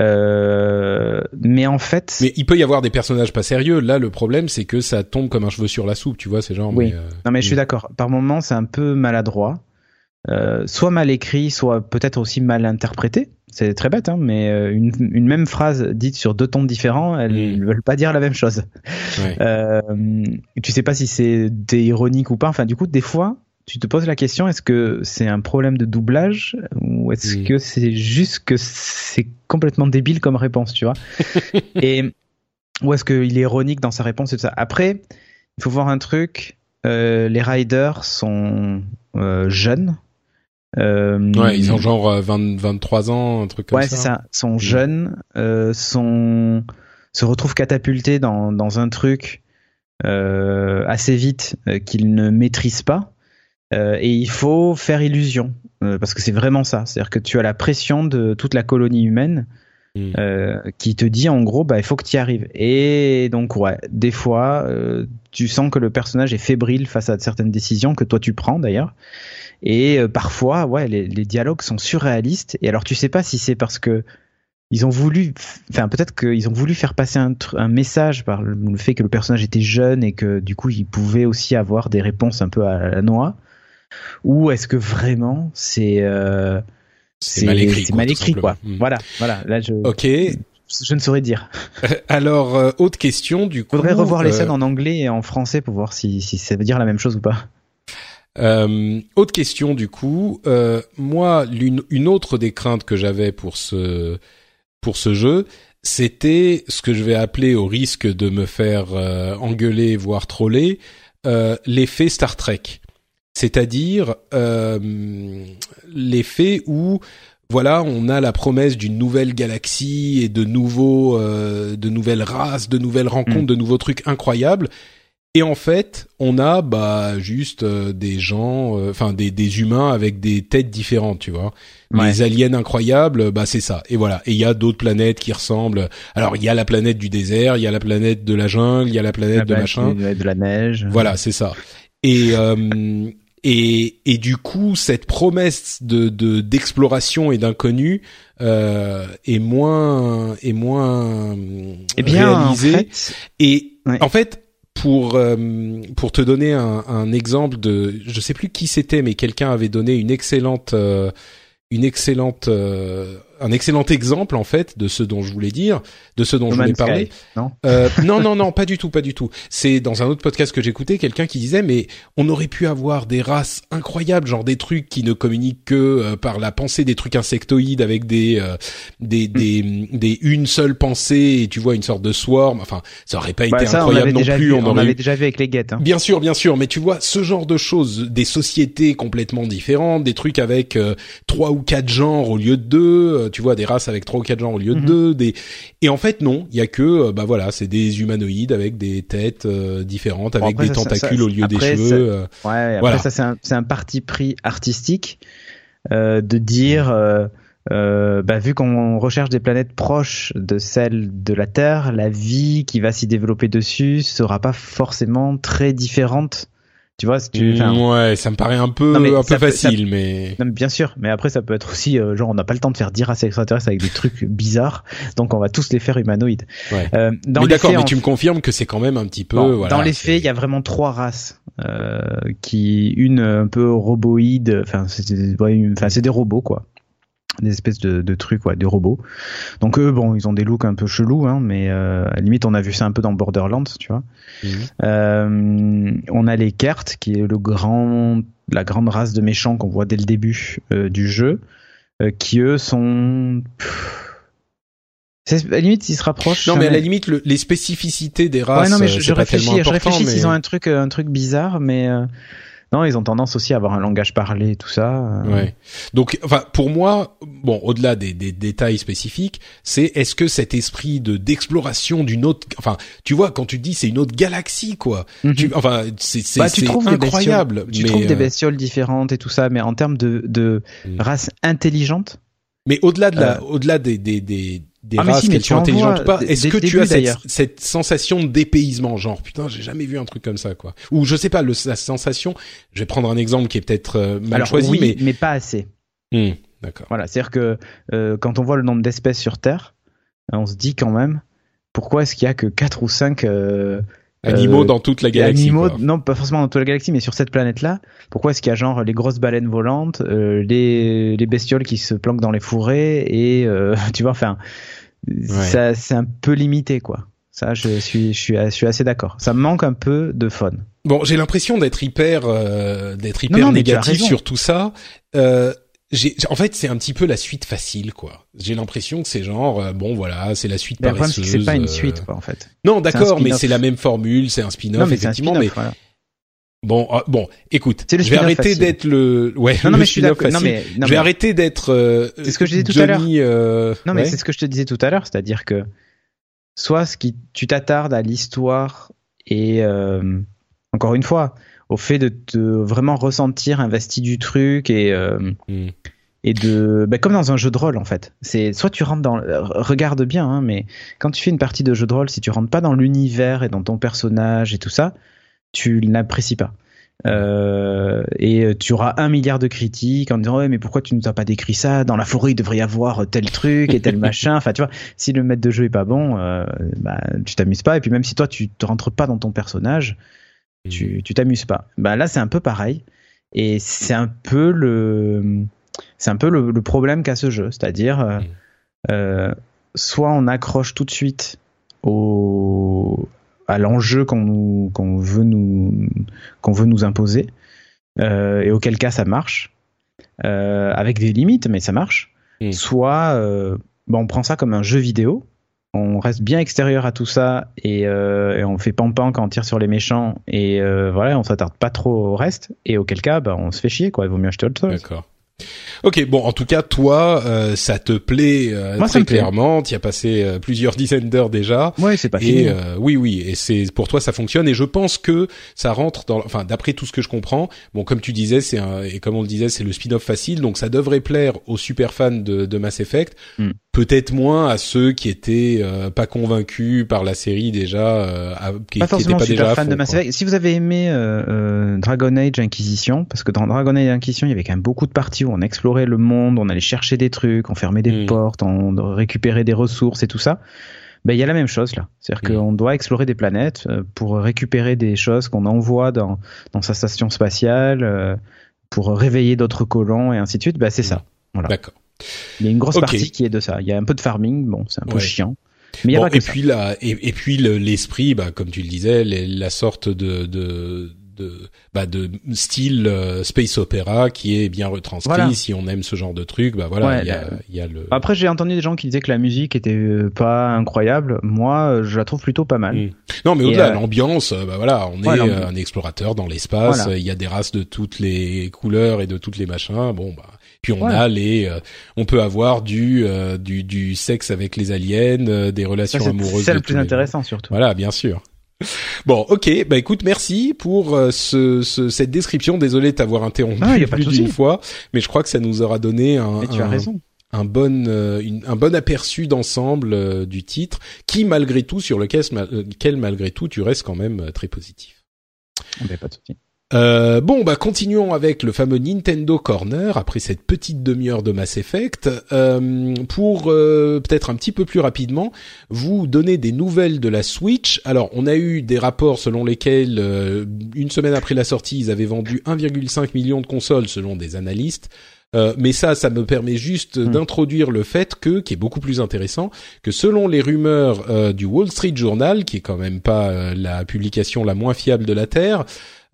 euh, mais en fait, mais il peut y avoir des personnages pas sérieux. Là, le problème, c'est que ça tombe comme un cheveu sur la soupe, tu vois, c'est genre. Oui. Euh, non, mais je suis d'accord. Par moments, c'est un peu maladroit, euh, soit mal écrit, soit peut-être aussi mal interprété. C'est très bête, hein, mais euh, une, une, même phrase dite sur deux tons différents, elles ne veulent pas dire la même chose. Ouais. Euh, tu sais pas si c'est ironique ou pas. Enfin, du coup, des fois, tu te poses la question est-ce que c'est un problème de doublage ou est-ce que c'est juste que c'est complètement débile comme réponse, tu vois Et ou est-ce qu'il est ironique dans sa réponse et tout ça Après, il faut voir un truc. Euh, les riders sont euh, jeunes. Euh, ouais, ils ont genre 20, 23 ans, un truc comme ça. Ouais, c'est ça. Sont jeunes, sont se retrouvent catapultés dans dans un truc assez vite qu'ils ne maîtrisent pas. Euh, et il faut faire illusion, euh, parce que c'est vraiment ça. C'est-à-dire que tu as la pression de toute la colonie humaine hmm. euh, qui te dit en gros, bah, il faut que tu y arrives. Et donc, ouais, des fois, tu sens que le personnage est fébrile face à certaines décisions que toi tu prends d'ailleurs. Et parfois, ouais, les, les, dialogues sont surréalistes. Et alors, tu sais pas si c'est parce que ils ont voulu, enfin peut-être qu'ils ont voulu faire passer un, un, message par le fait que le personnage était jeune et que du coup il pouvait aussi avoir des réponses un peu à la noix ou est-ce que vraiment c'est euh, c'est mal écrit, quoi, mal écrit quoi. Voilà, voilà. Là, je. Ok. Je ne saurais dire. Alors, euh, autre question du coup. Faudrait revoir les euh, scènes en anglais et en français pour voir si, si ça veut dire la même chose ou pas. Euh, autre question du coup. Euh, moi, une, une, autre des craintes que j'avais pour ce pour ce jeu, c'était ce que je vais appeler au risque de me faire engueuler voire troller l'effet Star Trek c'est-à-dire euh, l'effet où voilà, on a la promesse d'une nouvelle galaxie et de nouveaux, euh, de nouvelles races, de nouvelles rencontres, mm. de nouveaux trucs incroyables. Et en fait, on a bah juste euh, des gens, euh, enfin des, des humains avec des têtes différentes, tu vois. Les aliens incroyables, bah c'est ça. Et voilà. Et il y a d'autres planètes qui ressemblent. Alors il y a la planète du désert, il y a la planète de la jungle, il y a la planète de machin, de la neige. Voilà, c'est ça. Et et, et du coup, cette promesse de d'exploration et d'inconnu euh, est moins est moins eh bien, réalisée. En fait, et en fait, pour euh, pour te donner un, un, exemple de, je sais plus qui c'était, mais quelqu'un avait donné une excellente euh, une excellente euh, un excellent exemple en fait de ce dont je voulais dire, de ce dont je voulais parler. Non, euh, non, non, non, pas du tout, pas du tout. C'est dans un autre podcast que j'écoutais, quelqu'un qui disait mais on aurait pu avoir des races incroyables, genre des trucs qui ne communiquent que euh, par la pensée, des trucs insectoïdes avec des euh, des, mm. des, des une seule pensée et tu vois une sorte de swarm. Enfin, ça aurait pas été bah, incroyable non plus. on, avait déjà vu avec les guettes. Hein. Bien sûr, bien sûr, mais tu vois ce genre de choses, des sociétés complètement différentes, des trucs avec euh, trois ou quatre genres au lieu de deux tu vois des races avec trois ou quatre genres au lieu de mhm. deux des et en fait non il y a que euh, bah voilà c'est des humanoïdes avec des têtes euh, différentes avec des tentacules au lieu des cheveux euh, ouais après voilà. ça c'est un c'est un parti pris artistique de dire bah, vu qu'on recherche des planètes proches de celles de la Terre, la vie qui va s'y développer dessus sera pas forcément très différente tu vois, si tu, ouais, ça me paraît un peu, un peu facile, mais... bien sûr, mais après ça peut être aussi euh, genre on n'a pas le temps de faire dire à ces extraterrestres avec des trucs bizarres, donc on va tous les faire humanoïdes. Ouais. Euh, dans mais d'accord, mais tu me confirmes que c'est quand même un petit peu. voilà, dans les faits, il y a vraiment trois races euh, qui, une un peu roboïde, enfin c'est, ouais, enfin c'est des robots quoi des espèces de, de trucs, ouais, des robots. Donc eux, bon, ils ont des looks un peu chelous, hein, mais euh, à la limite, on a vu ça un peu dans Borderlands, tu vois. Mhm. Euh, on a les Kert, qui est le grand la grande race de méchants qu'on voit dès le début euh, du jeu, euh, qui eux sont. C'est- À la limite, ils se rapprochent. Non, mais à la limite, le- les spécificités des races, Ouais, non, mais euh, je, réfléchis, je réfléchis mais- s'ils ont un truc, un truc bizarre, mais euh, non, ils ont tendance aussi à avoir un langage parlé, tout ça. euh. Ouais. Donc, enfin, pour moi, bon, au-delà des, des détails spécifiques, c'est est-ce que cet esprit de d'exploration d'une autre, enfin, tu vois, quand tu dis c'est une autre galaxie, quoi. Mhm. Tu, enfin, c'est Bah, des incroyable. Tu mais, trouves des euh, bestioles différentes et tout ça, mais en termes de, de Mm. race intelligente, mais au-delà de la, Euh. au-delà des des des des Ah, races si, qu'elles soient intelligentes ou pas, est-ce que tu as cette, cette sensation de dépaysement, genre putain, j'ai jamais vu un truc comme ça, quoi. Ou je sais pas, le, la sensation. Je vais prendre un exemple qui est peut-être euh, mal alors choisi, oui, mais mais pas assez. Hmm, d'accord. Voilà, c'est-à-dire que euh, quand on voit le nombre d'espèces sur Terre, on se dit quand même, pourquoi est-ce qu'il y a que 4 ou 5 euh, Animaux euh, dans toute la galaxie. animaux, quoi. non pas forcément dans toute la galaxie, mais sur cette planète-là, pourquoi est-ce qu'il y a genre les grosses baleines volantes, euh, les, les bestioles qui se planquent dans les fourrés et euh, tu vois, enfin, ça c'est un peu limité quoi. Ça, je suis, je suis, je suis assez d'accord. Ça manque un peu de fun. Bon, j'ai l'impression d'être hyper, euh, d'être hyper non, négatif sur tout ça. Euh, en fait, c'est un petit peu la suite facile, quoi. J'ai l'impression que c'est genre, euh, bon, voilà, c'est la suite Mais le problème, c'est que c'est pas une suite, quoi, en fait. Non, d'accord, mais c'est la même formule, c'est un spin-off, effectivement. spin-off, Mais voilà. Bon, ah, bon, écoute, C'est le je vais arrêter d'être le, ouais, Non, non, le mais je suis d'accord. Non, mais, non, je vais mais- arrêter d'être. euh, C'est ce que je disais tout à l'heure. Euh, Non, mais ouais. c'est ce que je te disais tout à l'heure, c'est-à-dire que soit ce qui, tu t'attardes à l'histoire et euh, encore une fois, au fait de te vraiment ressentir investi du truc et euh, Hmm. et de, ben, comme dans un jeu de rôle en fait. C'est soit tu rentres dans, regarde bien, hein, mais quand tu fais une partie de jeu de rôle, si tu rentres pas dans l'univers et dans ton personnage et tout ça, tu n'apprécies pas. Euh, et tu auras un milliard de critiques en disant ouais mais pourquoi tu nous as pas décrit ça? Dans la forêt il devrait y avoir tel truc et tel machin. Enfin tu vois si le maître de jeu est pas bon euh, bah, tu t'amuses pas. Et puis même si toi tu te rentres pas dans ton personnage tu tu t'amuses pas. Bah là c'est un peu pareil. Et c'est un peu le c'est un peu le, le problème qu'a ce jeu. C'est-à-dire euh, Mm. euh, soit on accroche tout de suite au à l'enjeu qu'on nous qu'on veut nous qu'on veut nous imposer euh, et auquel cas ça marche euh, avec des limites mais ça marche. Soit euh, bah, on prend ça comme un jeu vidéo on reste bien extérieur à tout ça et, et on fait pampan quand on tire sur les méchants et voilà on s'attarde pas trop au reste et auquel cas bah, on se fait chier quoi. Il vaut mieux acheter autre chose. D'accord. Ok, bon, en tout cas, toi, euh, ça te plaît euh, Moi, très clairement. Tu as passé euh, plusieurs dizaines d'heures déjà. ouais c'est pas fini Et euh, oui, oui, et c'est pour toi ça fonctionne. Et je pense que ça rentre dans, enfin, d'après tout ce que je comprends, bon, comme tu disais, c'est et comme on le disait, c'est le spin-off facile, donc ça devrait plaire aux super fans de, de Mass Effect. Mm. Peut-être moins à ceux qui étaient euh, pas convaincus par la série déjà, euh, qui, pas forcément pas déjà fan fond, de Mass. Effect. Si vous avez aimé euh, euh, Dragon Age Inquisition, parce que dans Dragon Age Inquisition, il y avait quand même beaucoup de parties où on explorait le monde, on allait chercher des trucs, on fermait des Mm. portes, on récupérait des ressources et tout ça. Ben, il y a la même chose là. C'est-à-dire Mm. qu'on doit explorer des planètes pour récupérer des choses qu'on envoie dans, dans sa station spatiale, pour réveiller d'autres colons et ainsi de suite. Ben, c'est ça. Voilà. D'accord. Il y a une grosse partie qui est de ça. Il y a un peu de farming, bon, c'est un peu Ouais. chiant. Mais il y a Bon, que et ça. puis la, et, et puis le- l'esprit, bah, comme tu le disais, les- la sorte de, de, de, bah, de style euh, space opéra qui est bien retranscrit. Voilà. Si on aime ce genre de truc, bah voilà, Ouais, il y a, la- il y a le. Après, j'ai entendu des gens qui disaient que la musique était euh, pas incroyable. Moi, euh, je la trouve plutôt pas mal. Mm. Non, mais au-delà, euh, l'ambiance, bah voilà, on Ouais, est un explorateur dans l'espace. Voilà. Il y a des races de toutes les couleurs et de toutes les machins. Bon, bah. Puis on Ouais. a les, euh, on peut avoir du, euh, du, du sexe avec les aliens, euh, des Ça, relations c'est amoureuses. ça de le plus les- intéressant surtout. Voilà, bien sûr. Bon, ok, bah écoute, merci pour euh, ce, ce- cette description. Désolé de t'avoir interrompu Ah, y a plus d'une fois, mais je crois que ça nous aura donné un, as un- raison. un bon, euh, une- un bon aperçu d'ensemble euh, du titre, qui malgré tout, sur lequel, lequel malgré tout, tu restes quand même très positif. Mais pas de souci. Euh, bon, bah continuons avec le fameux Nintendo Corner après cette petite demi-heure de Mass Effect Euh, pour euh, peut-être un petit peu plus rapidement vous donner des nouvelles de la Switch. Alors, on a eu des rapports selon lesquels euh, une semaine après la sortie, ils avaient vendu 1,5 million de consoles selon des analystes. Euh, mais ça, ça me permet juste Hmm. d'introduire le fait que, qui est beaucoup plus intéressant, que selon les rumeurs euh, du Wall Street Journal, qui est quand même pas euh, la publication la moins fiable de la terre,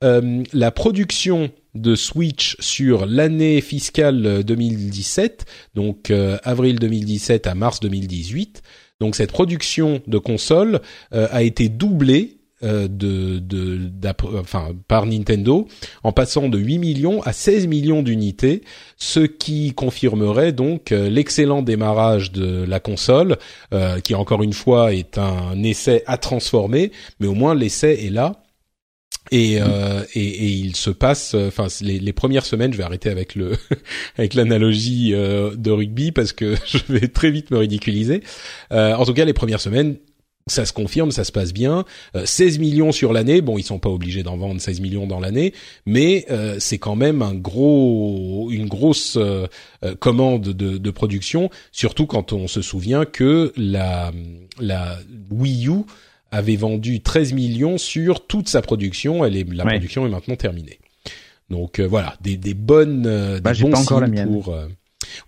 la production de Switch sur l'année fiscale 2017, donc euh, avril 2017 à mars 2018. Donc cette production de consoles euh, a été doublée euh, par Nintendo en passant de 8 millions à 16 millions d'unités, ce qui confirmerait donc l'excellent démarrage de la console, qui encore une fois est un essai à transformer, mais au moins l'essai est là. Et, euh, et, et, il se passe, enfin les, les, premières semaines, je vais arrêter avec le avec l'analogie euh, de rugby parce que je vais très vite me ridiculiser. Euh, en tout cas, les premières semaines, ça se confirme, ça se passe bien. 16 millions sur l'année, bon, ils sont pas obligés d'en vendre 16 millions dans l'année, mais c'est quand même un gros, une grosse commande de, de, production, surtout quand on se souvient que la la Wii U avait vendu 13 millions sur toute sa production. Elle est, la production est maintenant terminée. Donc euh, voilà, des, des bonnes, euh, bah, des bons pas encore la mienne. pour. Euh,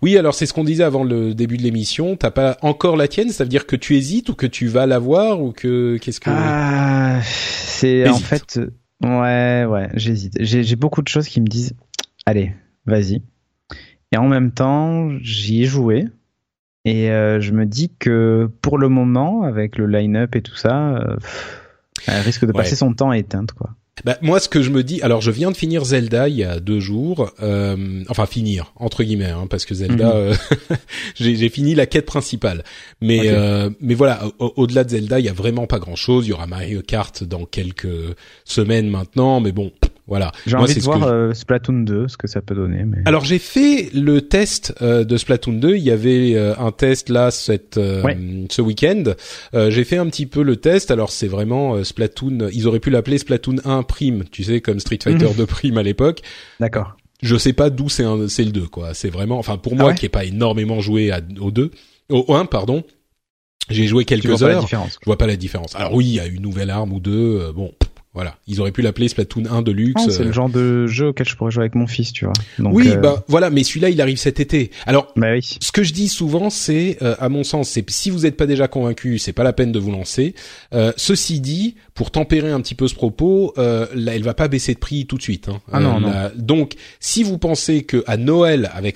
oui, alors c'est ce qu'on disait avant le début de l'émission. T'as pas encore la tienne, ça veut dire que tu hésites ou que tu vas l'avoir ou que qu'est-ce que Ah, c'est en fait, ouais, ouais, j'hésite. J'ai beaucoup de choses qui me disent, allez, vas-y. Et en même temps, j'y ai joué. Et euh, je me dis que pour le moment, avec le line-up et tout ça, euh, elle risque de passer son temps éteinte, quoi. Bah, moi, ce que je me dis, alors je viens de finir Zelda il y a deux jours, euh, enfin finir entre guillemets, hein, parce que Zelda, mhm. euh, j'ai fini la quête principale. Mais euh, mais voilà, au-delà de Zelda, il y a vraiment pas grand-chose. Il y aura Mario Kart dans quelques semaines maintenant, mais bon, voilà. J'ai envie de voir euh, Splatoon 2, ce que ça peut donner. Mais... Alors j'ai fait le test euh, de Splatoon 2. Il y avait euh, un test là cette ce week-end. j'ai fait un petit peu le test. Alors c'est vraiment Splatoon. Ils auraient pu l'appeler Splatoon 1 prime, tu sais, comme Street Fighter 2 prime à l'époque. D'accord. Je sais pas d'où c'est c'est le 2 quoi. C'est vraiment, enfin pour moi ah qui ai pas énormément joué à, au 2, au 1 pardon. J'ai joué quelques heures. je vois pas la différence. Alors oui, il y a une nouvelle arme ou deux. bon, voilà, ils auraient pu l'appeler Splatoon 1 de luxe. c'est le euh. genre de jeu auquel je pourrais jouer avec mon fils, tu vois. oui, euh, bah voilà, mais celui-là, il arrive cet été. Alors, bah oui. ce que je dis souvent, c'est, euh, à mon sens, c'est si vous n'êtes pas déjà convaincu, c'est pas la peine de vous lancer. ceci dit, pour tempérer un petit peu ce propos, là, elle va pas baisser de prix tout de suite. Hein. Ah non, non. donc, si vous pensez que à Noël, avec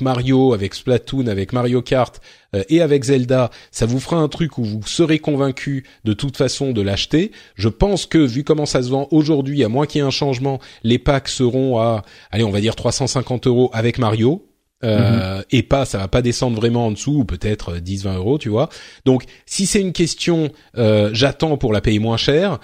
Mario avec Splatoon, avec Mario Kart euh, et avec Zelda, ça vous fera un truc où vous serez convaincu de toute façon de l'acheter. Je pense que vu comment ça se vend aujourd'hui, à moins qu'il y ait un changement, les packs seront à, allez, on va dire 350 euros avec Mario. Euh, mhm. et pas, ça va pas descendre vraiment en dessous, ou peut-être 10-20 euros, tu vois. Donc, si c'est une question, euh, j'attends pour la payer moins cher.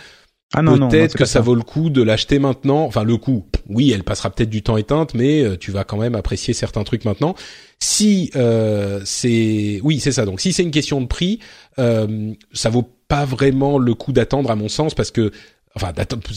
Ah peut-être que ça, vaut le coup de l'acheter maintenant. Enfin, le coup, oui, elle passera peut-être du temps éteinte, mais euh, tu vas quand même apprécier certains trucs maintenant. Si euh, c'est, oui, c'est ça. Donc, si c'est une question de prix, euh, ça vaut pas vraiment le coup d'attendre, à mon sens, parce que enfin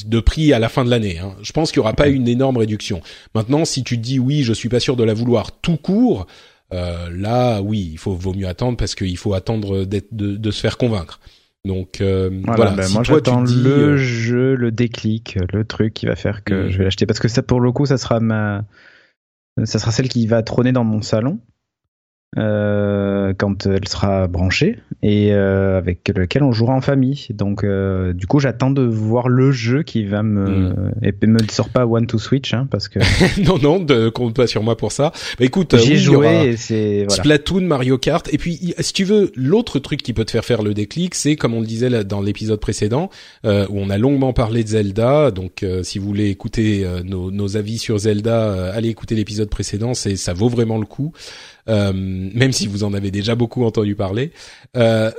de prix à la fin de l'année. Hein. Je pense qu'il y aura pas une énorme réduction. Maintenant, si tu dis oui, je suis pas sûr de la vouloir tout court, euh, là, oui, il faut vaut mieux attendre parce qu'il faut attendre de, de se faire convaincre. Donc euh, voilà, ben si moi j'attends le euh, jeu, le déclic, le truc qui va faire que Mm. je vais l'acheter parce que ça pour le coup ça sera ma ça sera celle qui va trôner dans mon salon euh, quand elle sera branchée et euh, avec lequel on jouera en famille. Donc euh, du coup j'attends de voir le jeu qui va me et me sort pas One to Switch hein, parce que non, non, de, compte pas sur moi pour ça. Bah écoute, euh, j'y ai oui, il y aura joué et c'est voilà. Splatoon, Mario Kart, et puis si tu veux, l'autre truc qui peut te faire faire le déclic, c'est comme on le disait là, dans l'épisode précédent, euh, où on a longuement parlé de Zelda. Donc, euh, si vous voulez écouter euh, nos, nos avis sur Zelda, euh, allez écouter l'épisode précédent, c'est ça vaut vraiment le coup, même si vous en avez déjà beaucoup entendu parler. Euh,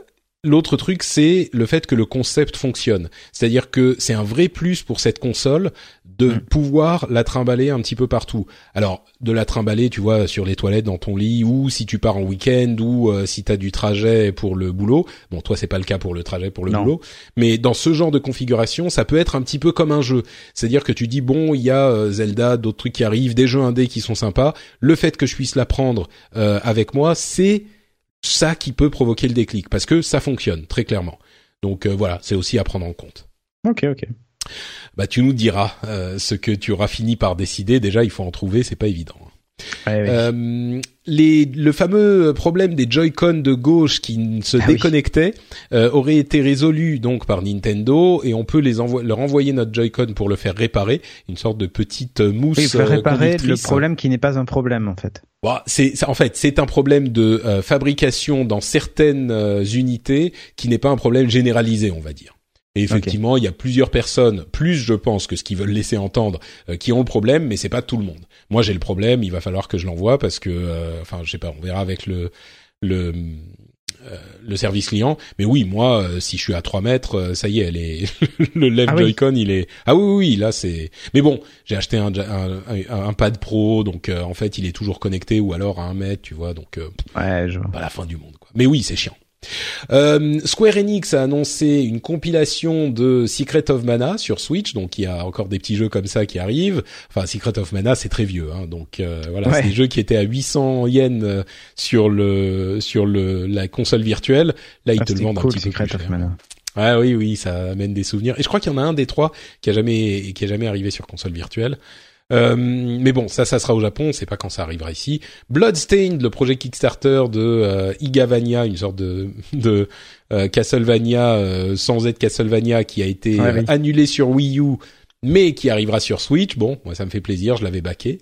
l'autre truc, c'est le fait que le concept fonctionne. C'est-à-dire que c'est un vrai plus pour cette console de Mm. pouvoir la trimballer un petit peu partout. Alors, de la trimballer, tu vois, sur les toilettes, dans ton lit, ou si tu pars en week-end, ou euh, si t'as du trajet pour le boulot. Bon, toi, c'est pas le cas pour le trajet pour le Non. boulot, mais dans ce genre de configuration, ça peut être un petit peu comme un jeu. C'est-à-dire que tu dis bon, il y a euh, Zelda, d'autres trucs qui arrivent, des jeux indés qui sont sympas. Le fait que je puisse la prendre euh, avec moi, c'est ça qui peut provoquer le déclic parce que ça fonctionne très clairement. Donc euh, voilà, c'est aussi à prendre en compte. Ok, ok. Bah tu nous diras euh, ce que tu auras fini par décider. Déjà, il faut en trouver, c'est pas évident. Ouais. Euh, les, le fameux problème des Joy-Con de gauche qui se Ah oui. déconnectaient euh, aurait été résolu donc par Nintendo et on peut les envo- leur envoyer notre Joy-Con pour le faire réparer, une sorte de petite mousse. Oui, il faut euh, réparer le problème qui n'est pas un problème en fait. Bon, c'est c'est- en fait c'est un problème de euh, fabrication dans certaines euh, unités qui n'est pas un problème généralisé, on va dire. Et effectivement, il y a plusieurs personnes, plus je pense que ce qu'ils veulent laisser entendre, euh, qui ont le problème, mais c'est pas tout le monde. Moi, j'ai le problème, il va falloir que je l'envoie parce que, euh, enfin, je sais pas, on verra avec le le euh, le service client. Mais oui, moi, euh, si je suis à 3 mètres, ça y est, elle est le left Ah oui. Joy-Con, il est. Ah oui, oui, oui, là c'est. Mais bon, j'ai acheté un, un, un, un pad pro, donc euh, en fait, il est toujours connecté ou alors à un mètre, tu vois, donc euh, Ouais, je vois. pas la fin du monde. Quoi. Mais oui, c'est chiant. Euh, Square Enix a annoncé une compilation de Secret of Mana sur Switch, donc il y a encore des petits jeux comme ça qui arrivent. Enfin, Secret of Mana, c'est très vieux, hein, donc euh, voilà, Ouais. c'est des jeux qui étaient à 800 yens euh, sur le sur le la console virtuelle. Là, ils Ah, te le vendent cool, un petit peu Secret plus of cher. Mana. Ah oui, oui, ça amène des souvenirs. Et je crois qu'il y en a un des trois qui a jamais qui a jamais arrivé sur console virtuelle. Euh, mais bon, ça, ça sera au Japon. C'est pas quand ça arrivera ici. Bloodstained, le projet Kickstarter de euh, Igavania, une sorte de de euh, Castlevania euh, sans être Castlevania, qui a été Ouais, euh, oui. annulé sur Wii U, mais qui arrivera sur Switch. Bon, moi, ça me fait plaisir. Je l'avais baqué.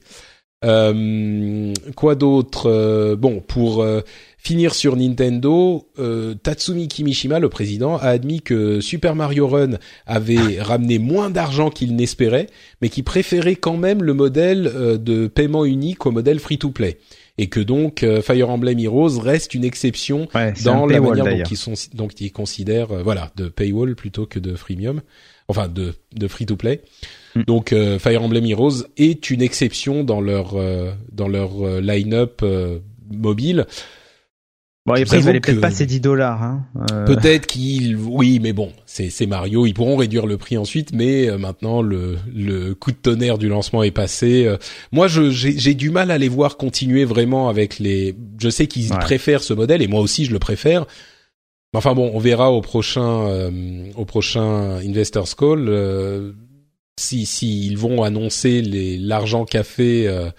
Euh, quoi d'autre Euh, Bon, pour euh, finir sur Nintendo, euh, Tatsumi Kimishima, le président, a admis que Super Mario Run avait ramené moins d'argent qu'il n'espérait, mais qui préférait quand même le modèle euh, de paiement unique au modèle free-to-play. Et que donc Fire Emblem Heroes reste une exception Ouais, dans un la paywall, manière dont ils sont ils considèrent voilà de paywall plutôt que de freemium. Enfin de de free to play Mm. donc euh, Fire Emblem Heroes est une exception dans leur euh, dans leur euh, line-up euh, mobile Bon, Je après, il vous valait avoue peut-être pas ces 10 dollars. Hein. Euh, peut-être qu'ils oui mais bon c'est c'est Mario ils pourront réduire le prix ensuite mais euh, maintenant le le coup de tonnerre du lancement est passé moi je j'ai j'ai du mal à les voir continuer vraiment avec les je sais qu'ils Ouais. préfèrent ce modèle et moi aussi je le préfère Enfin bon, on verra au prochain euh, au prochain Investors Call euh, si si ils vont annoncer les l'argent qu'a fait euh,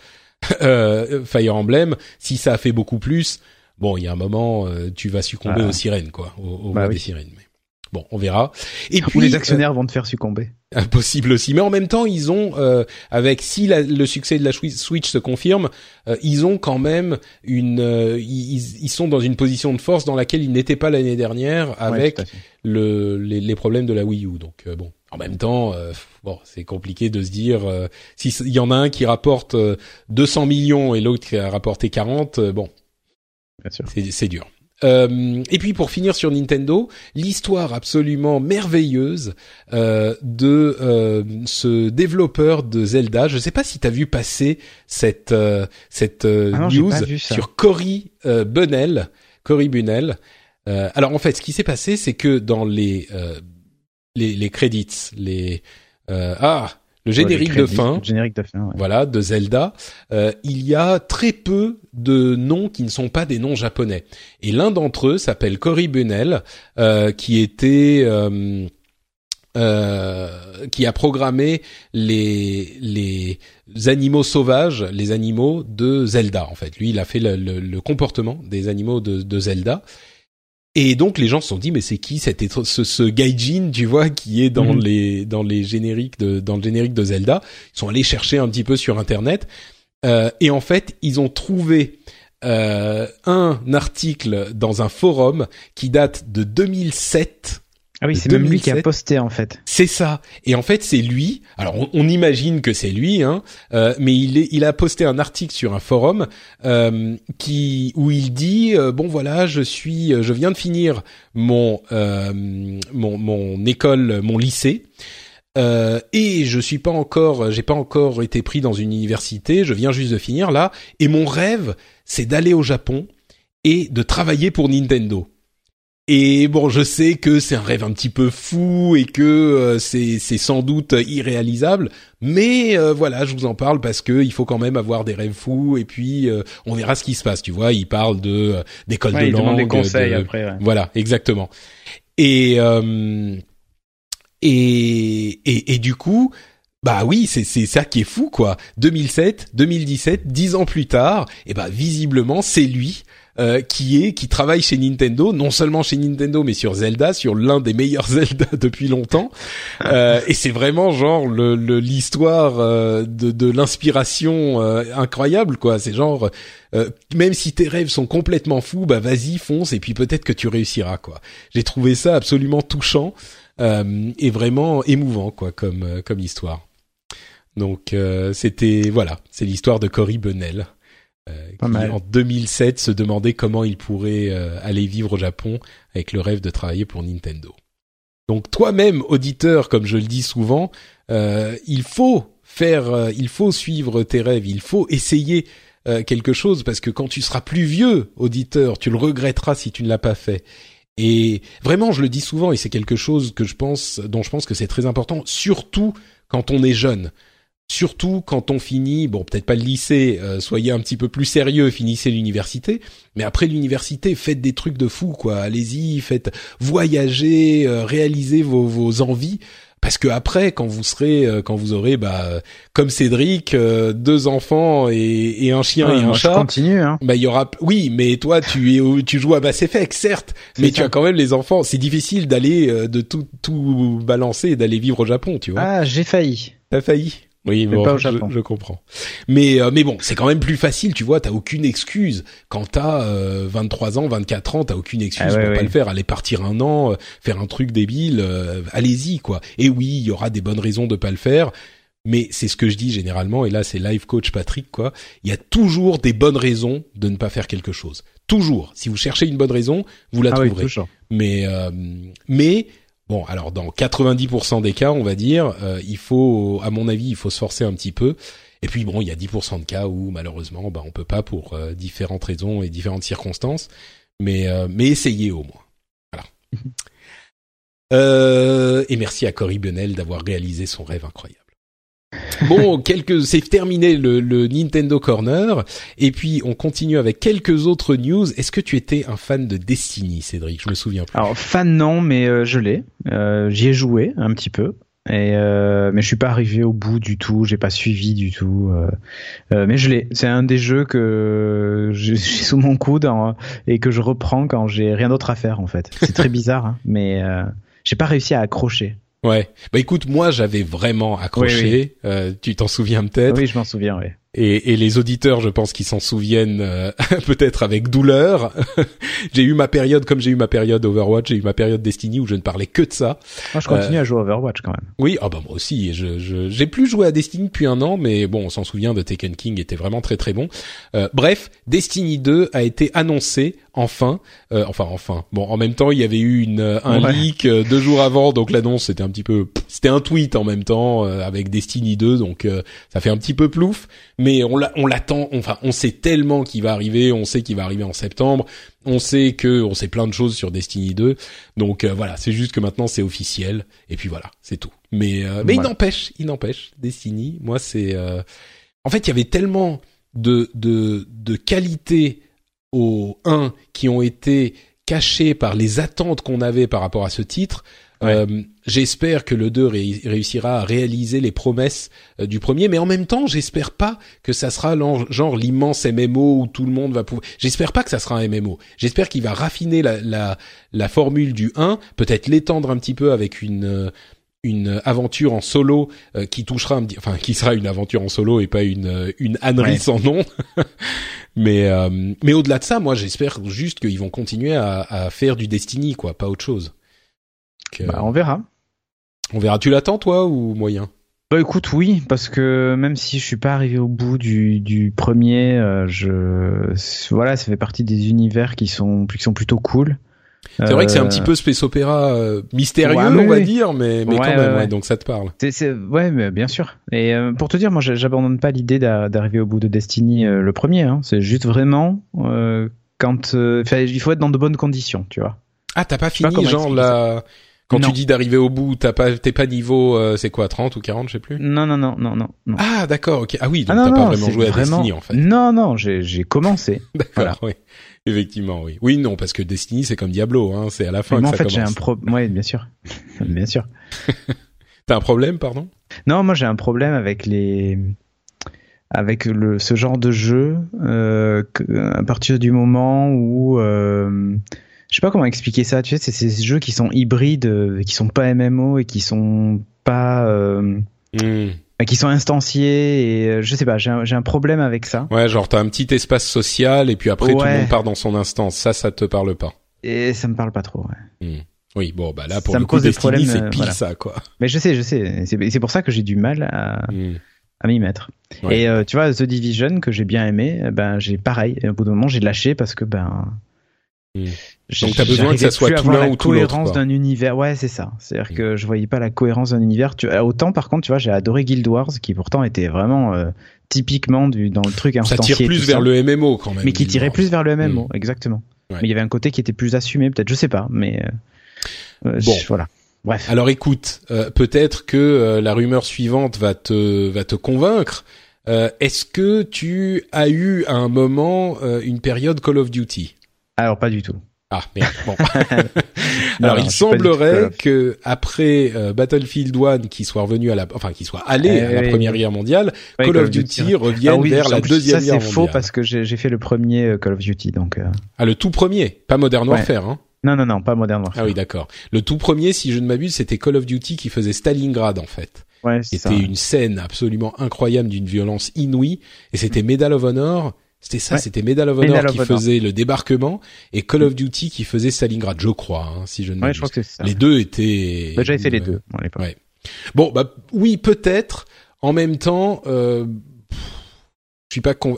euh, Fire Emblem, si ça a fait beaucoup plus. Bon, il y a un moment, euh, tu vas succomber Ah. aux sirènes, quoi, aux, aux Bah oui. des sirènes. Mais bon, on verra. Et Ou puis les actionnaires vont te faire succomber. euh, impossible aussi. Mais en même temps, ils ont euh, avec si la- le succès de la Swi- Switch se confirme, euh, ils ont quand même une euh, ils, ils sont dans une position de force dans laquelle ils n'étaient pas l'année dernière avec le, les, les problèmes de la Wii U. Donc euh, bon, en même temps, euh, bon, c'est compliqué de se dire euh, si il y en a un qui rapporte euh, 200 millions et l'autre qui a rapporté 40, euh, bon, Bien sûr. c'est dur. Euh, et puis pour finir sur Nintendo, l'histoire absolument merveilleuse euh, de euh, ce développeur de Zelda. Je sais pas si tu as vu passer cette euh, cette euh, Ah non, news sur Cory euh, Bunnell. Cory Bunnell. Euh, alors en fait, ce qui s'est passé, c'est que dans les euh, les, les credits, les euh, ah le générique Ouais, de fin, le Générique de fin, ouais. voilà, de Zelda, euh, il y a très peu de noms qui ne sont pas des noms japonais. Et l'un d'entre eux s'appelle Cory Bunnell, euh, qui était euh, euh, qui a programmé les les animaux sauvages, les animaux de Zelda. En fait, lui, il a fait le, le- le comportement des animaux de, de Zelda. Et donc les gens se sont dit mais c'est qui cet ce, ce gaijin tu vois qui est dans Mhm. les dans les génériques de dans le générique de Zelda. Ils sont allés chercher un petit peu sur internet. Euh, et en fait ils ont trouvé euh, un article dans un forum qui date de 2007 Ah oui, c'est même lui qui a 2007. posté en fait. C'est ça. Et en fait, c'est lui. Alors, on, on imagine que c'est lui, hein, euh, mais il, est, il a posté un article sur un forum euh, qui où il dit euh, bon voilà, je suis, je viens de finir mon euh, mon, mon école, mon lycée. Euh, et je suis pas encore, j'ai pas encore été pris dans une université. Je viens juste de finir là, et mon rêve, c'est d'aller au Japon et de travailler pour Nintendo. Et bon, je sais que c'est un rêve un petit peu fou et que euh, c'est c'est sans doute irréalisable, mais euh, voilà, je vous en parle parce que il faut quand même avoir des rêves fous et puis euh, on verra ce qui se passe. Tu vois, il parle de euh, d'école Ouais, de langue, des conseils de- après. ouais. voilà, exactement. Et euh, et, et et du coup, bah oui, c'est c'est ça qui est fou quoi. 2007, 2017, dix ans plus tard, et bah visiblement c'est lui euh, qui est qui travaille chez Nintendo, non seulement chez Nintendo mais sur Zelda, sur l'un des meilleurs Zelda depuis longtemps. Euh, et c'est vraiment genre le l'histoire euh, de de l'inspiration euh, incroyable quoi. C'est genre euh, même si tes rêves sont complètement fous, bah vas-y fonce et puis peut-être que tu réussiras quoi. J'ai trouvé ça absolument touchant et vraiment émouvant quoi comme comme histoire. Donc c'était voilà, c'est l'histoire de Cory Benel Pas qui mal. en 2007 se demandait comment il pourrait euh, aller vivre au Japon avec le rêve de travailler pour Nintendo. Donc toi-même auditeur, comme je le dis souvent, euh, il faut faire, euh, il faut suivre tes rêves, il faut essayer euh, quelque chose parce que quand tu seras plus vieux auditeur, tu le regretteras si tu ne l'as pas fait. Et vraiment, je le dis souvent, et c'est quelque chose que je pense, dont je pense que c'est très important, surtout quand on est jeune. Surtout quand on finit, bon peut-être pas le lycée, euh, soyez un petit peu plus sérieux, finissez l'université, mais après l'université, faites des trucs de fou quoi, allez-y, faites voyager, euh, réalisez vos, vos envies, parce que après quand vous serez, euh, quand vous aurez, bah comme Cédric, euh, deux enfants et, et un chien Ouais, et un moi, je chat, continue. Hein. bah il y aura oui mais toi tu es tu joues à Mass Effect certes mais tu as quand même les enfants c'est difficile d'aller euh, de tout tout balancer et d'aller vivre au Japon tu vois Ah, j'ai failli. t'as failli? Oui Mais bon, pas au je, Japon. je comprends mais euh, mais bon c'est quand même plus facile tu vois t'as aucune excuse quand t'as euh, 23 ans 24 ans t'as aucune excuse Ah ouais, pour ouais. pas le faire aller partir un an euh, faire un truc débile euh, allez-y quoi et oui il y aura des bonnes raisons de pas le faire mais c'est ce que je dis généralement, et là c'est life coach Patrick quoi. Il y a toujours des bonnes raisons de ne pas faire quelque chose. Toujours. Si vous cherchez une bonne raison, vous la Ah oui, trouverez. toujours. mais euh, mais bon, alors dans 90% des cas, on va dire, euh, il faut, à mon avis, il faut se forcer un petit peu. Et puis bon, il y a 10% de cas où malheureusement, bah on peut pas pour euh, différentes raisons et différentes circonstances. Mais euh, mais essayez au moins. Voilà. Euh, et merci à Cory Benel d'avoir réalisé son rêve incroyable. Bon, quelques, c'est terminé le, le Nintendo Corner, et puis on continue avec quelques autres news. Est-ce que tu étais un fan de Destiny, Cédric? Je me souviens plus. Alors fan non, mais euh, je l'ai. Euh, J'y ai joué un petit peu. Et euh, mais je suis pas arrivé au bout du tout, j'ai pas suivi du tout. euh, euh, mais je l'ai. C'est un des jeux que j'ai j'ai sous mon coude hein, et que je reprends quand j'ai rien d'autre à faire en fait. C'est très bizarre, hein, mais euh, j'ai pas réussi à accrocher. Ouais. Bah écoute, moi j'avais vraiment accroché. Oui, Euh, tu t'en souviens peut-être. Oui, je m'en souviens. Oui. Et, et les auditeurs, je pense qu'ils s'en souviennent euh, peut-être avec douleur. j'ai eu ma période, comme j'ai eu ma période Overwatch, j'ai eu ma période Destiny où je ne parlais que de ça. Moi, je continue à jouer Overwatch quand même. Oui, ah bah moi aussi. Je je j'ai plus joué à Destiny depuis un an, mais bon, on s'en souvient de Taken King était vraiment très très bon. Euh, bref, Destiny 2 a été annoncé enfin, euh, enfin enfin. Bon, en même temps, il y avait eu une euh, un Ouais. leak euh, deux jours avant, donc l'annonce c'était un petit peu, c'était un tweet en même temps euh, avec Destiny 2, donc euh, ça fait un petit peu plouf. Mais on l'a- on l'attend, enfin on sait tellement qu'il va arriver, on sait qu'il va arriver en septembre. On sait que on sait plein de choses sur Destiny 2, donc euh, voilà, c'est juste que maintenant c'est officiel et puis voilà, c'est tout. Mais euh, mais il n'empêche, il n'empêche, Destiny, moi c'est euh, en fait il y avait tellement de de de qualités au 1 qui ont été cachées par les attentes qu'on avait par rapport à ce titre. Euh, j'espère que le 2 ré- réussira à réaliser les promesses euh, du premier, mais en même temps, j'espère pas que ça sera genre l'immense MMO où tout le monde va pouvoir. J'espère pas que ça sera un MMO. J'espère qu'il va raffiner la, la, la formule du 1, peut-être l'étendre un petit peu avec une euh, une aventure en solo euh, qui touchera un enfin qui sera une aventure en solo et pas une euh, une ânerie Ouais. sans nom. mais euh, mais au-delà de ça, moi j'espère juste qu'ils vont continuer à, à faire du Destiny quoi, pas autre chose. euh, Bah, on verra. on verra. Tu l'attends toi ou moyen? Bah écoute, oui, parce que même si je suis pas arrivé au bout du, du premier, euh, je voilà, ça fait partie des univers qui sont qui sont plutôt cool. C'est vrai que c'est un Euh, petit peu space opéra euh, mystérieux, Ouais, on va oui. dire, mais mais Ouais, quand même, ouais, donc ça te parle. C'est, ouais, mais bien sûr. Et euh, pour te dire, moi, j'a- j'abandonne pas l'idée d'a- d'arriver au bout de Destiny euh, le premier. Hein. C'est juste vraiment euh, quand, euh, il faut être dans de bonnes conditions, tu vois. Ah, t'as pas pas fini, comment genre là. Quand Non. tu dis d'arriver au bout, t'as pas, t'es pas niveau, euh, c'est quoi, 30 ou 40, je sais plus? Non, non, non, non, non. non. Ah, d'accord, ok. Ah oui, donc Ah, t'as pas vraiment joué à vraiment- Destiny en fait. Non, non, j'ai, j'ai commencé. D'accord, Voilà. oui. Effectivement, oui. Oui, non, parce que Destiny, c'est comme Diablo, hein. C'est à la fin Mais que moi, en ça fait, j'ai un problème. Ouais, bien sûr, bien sûr. T'as un problème, pardon? Non, moi, j'ai un problème avec les, avec le ce genre de jeu. Euh, à partir du moment où euh, je sais pas comment expliquer ça. Tu sais, c'est ces jeux qui sont hybrides, euh, qui sont pas MMO et qui sont pas, euh, Hmm. Qui sont instanciés. Et euh, je sais pas, j'ai un, problème avec ça. Ouais, genre t'as un petit espace social et puis après tout le monde part dans son instance. Ça, ça te parle pas. Et ça me parle pas trop. Ouais. Hmm. Oui, bon, bah là, pour Ça le me coup, pose des problèmes, c'est euh, pile voilà. ça, quoi. Mais je sais, je sais. C'est pour ça que j'ai du mal à, Hmm. à m'y mettre. Ouais. Et euh, tu vois, The Division que j'ai bien aimé, eh ben j'ai pareil. Et au bout d'un moment, j'ai lâché parce que ben. Donc, t'as besoin que ça soit tout l'un ou tout l'autre, cohérence d'un univers. Ouais, c'est ça. C'est-à-dire Hmm. que je voyais pas la cohérence d'un univers. Tu... Autant, par contre, tu vois, j'ai adoré Guild Wars, qui pourtant était vraiment euh, typiquement du dans le truc Ça instancié. tire plus vers ça. le MMO quand même. mais qui tirait plus vers le MMO, exactement. Ouais. Mais il y avait un côté qui était plus assumé, peut-être. Je sais pas, mais euh, euh, Bon. je- voilà. Bref. Alors écoute, euh, peut-être que euh, la rumeur suivante va te va te convaincre. Euh, Est-ce que tu as eu à un moment euh, une période Call of Duty? Alors pas du tout. Ah merde. Bon. Non, Alors non, il semblerait que après euh, Battlefield 1 qui soit revenu à la enfin qui soit allé Eh à la oui. Première Guerre mondiale, Call of Duty revienne Ah oui, vers la deuxième ça, guerre c'est mondiale. faux parce que j'ai fait le premier euh, Call of Duty, donc. euh, Ah le tout premier, pas Modern Ouais. Warfare hein. Non, non, non, pas Modern Warfare. Ah oui, d'accord. Le tout premier, si je ne m'abuse, c'était Call of Duty qui faisait Stalingrad en fait. Ouais, c'est C'était ça. une scène absolument incroyable d'une violence inouïe et c'était Medal of Honor. C'était ça, Ouais. c'était Medal of Honor Medal of qui Honor. faisait le débarquement et Call of Duty qui faisait Stalingrad, je crois, hein, si je ne Ouais, je crois que ça. Les deux étaient. Bah, J'avais fait les euh, deux bon, à l'époque. Ouais. Bon, bah oui, peut-être. En même temps, euh, je suis pas con...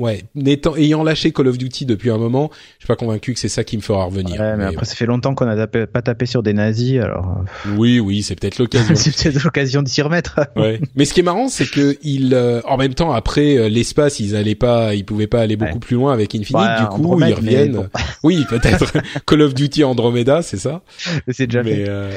Ouais, n'étant ayant lâché Call of Duty depuis un moment, je suis pas convaincu que c'est ça qui me fera revenir. Ouais, mais après, ça fait longtemps qu'on a tapé- pas tapé sur des nazis, alors Oui, oui, c'est peut-être euh, l'occasion. c'est peut-être l'occasion de s'y remettre. Ouais. Mais ce qui est marrant, c'est que ils, euh, en même temps, après euh, l'espace, ils allaient pas, ils pouvaient pas aller beaucoup Ouais. plus loin avec Infinite. Ouais, du coup, Andromède, ils reviennent. bon. Oui, peut-être Call of Duty Andromeda, c'est ça. c'est déjà mais, fait. euh,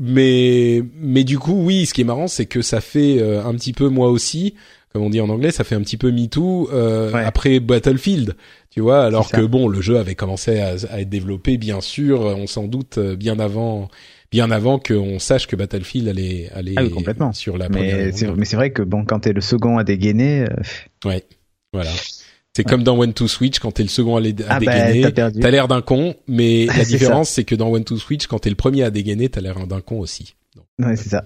mais, mais du coup, oui, ce qui est marrant, c'est que ça fait euh, un petit peu moi aussi, comme on dit en anglais, ça fait un petit peu Me Too euh, Ouais. après Battlefield. Tu vois, alors que bon, le jeu avait commencé à, à être développé, bien sûr, on s'en doute euh, bien avant, bien avant qu'on sache que Battlefield allait aller Ah oui, complètement. sur la première. Mais c'est, vrai que bon, quand t'es le second à dégainer, euh, Ouais, voilà. C'est comme dans One to Switch quand t'es le second à, Ah bah, dégainer, t'as perdu. t'as l'air d'un con, mais la différence c'est que dans One to Switch quand t'es le premier à dégainer, t'as l'air d'un con aussi. Donc, ouais, c'est ça.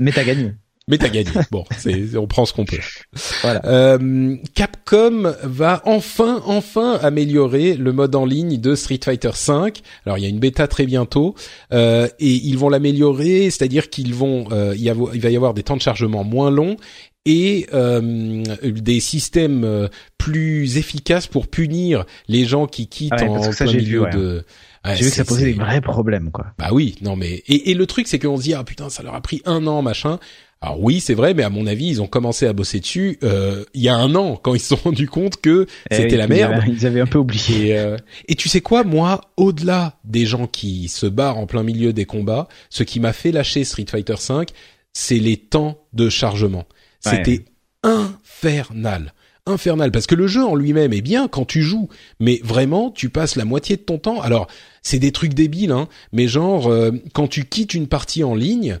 Mais t'as gagné. Mais t'as gagné. bon, c'est on prend ce qu'on peut. Voilà. Euh, Capcom va enfin, enfin améliorer le mode en ligne de Street Fighter V. Alors il y a une bêta très bientôt euh, et ils vont l'améliorer, c'est-à-dire qu'ils vont, euh, il, y avoir- il va y avoir des temps de chargement moins longs et euh, des systèmes euh, plus efficaces pour punir les gens qui quittent ouais, en parce que ça, plein j'ai milieu vu, de. Ouais, J'ai vu que ça posait des vrais problèmes, quoi. bah oui, non mais et, et le truc c'est qu'on se dit ah putain ça leur a pris un an machin. Alors oui c'est vrai mais à mon avis ils ont commencé à bosser dessus euh, il y a un an quand ils se sont rendus compte que Eh c'était oui, la merde. Ils avaient un peu oublié. Et, euh, et tu sais quoi moi au-delà des gens qui se barrent en plein milieu des combats, ce qui m'a fait lâcher Street Fighter V c'est les temps de chargement. Ouais. C'était infernal. Infernal parce que le jeu en lui-même est bien quand tu joues, mais vraiment tu passes la moitié de ton temps. Alors c'est des trucs débiles, hein, mais genre euh, quand tu quittes une partie en ligne,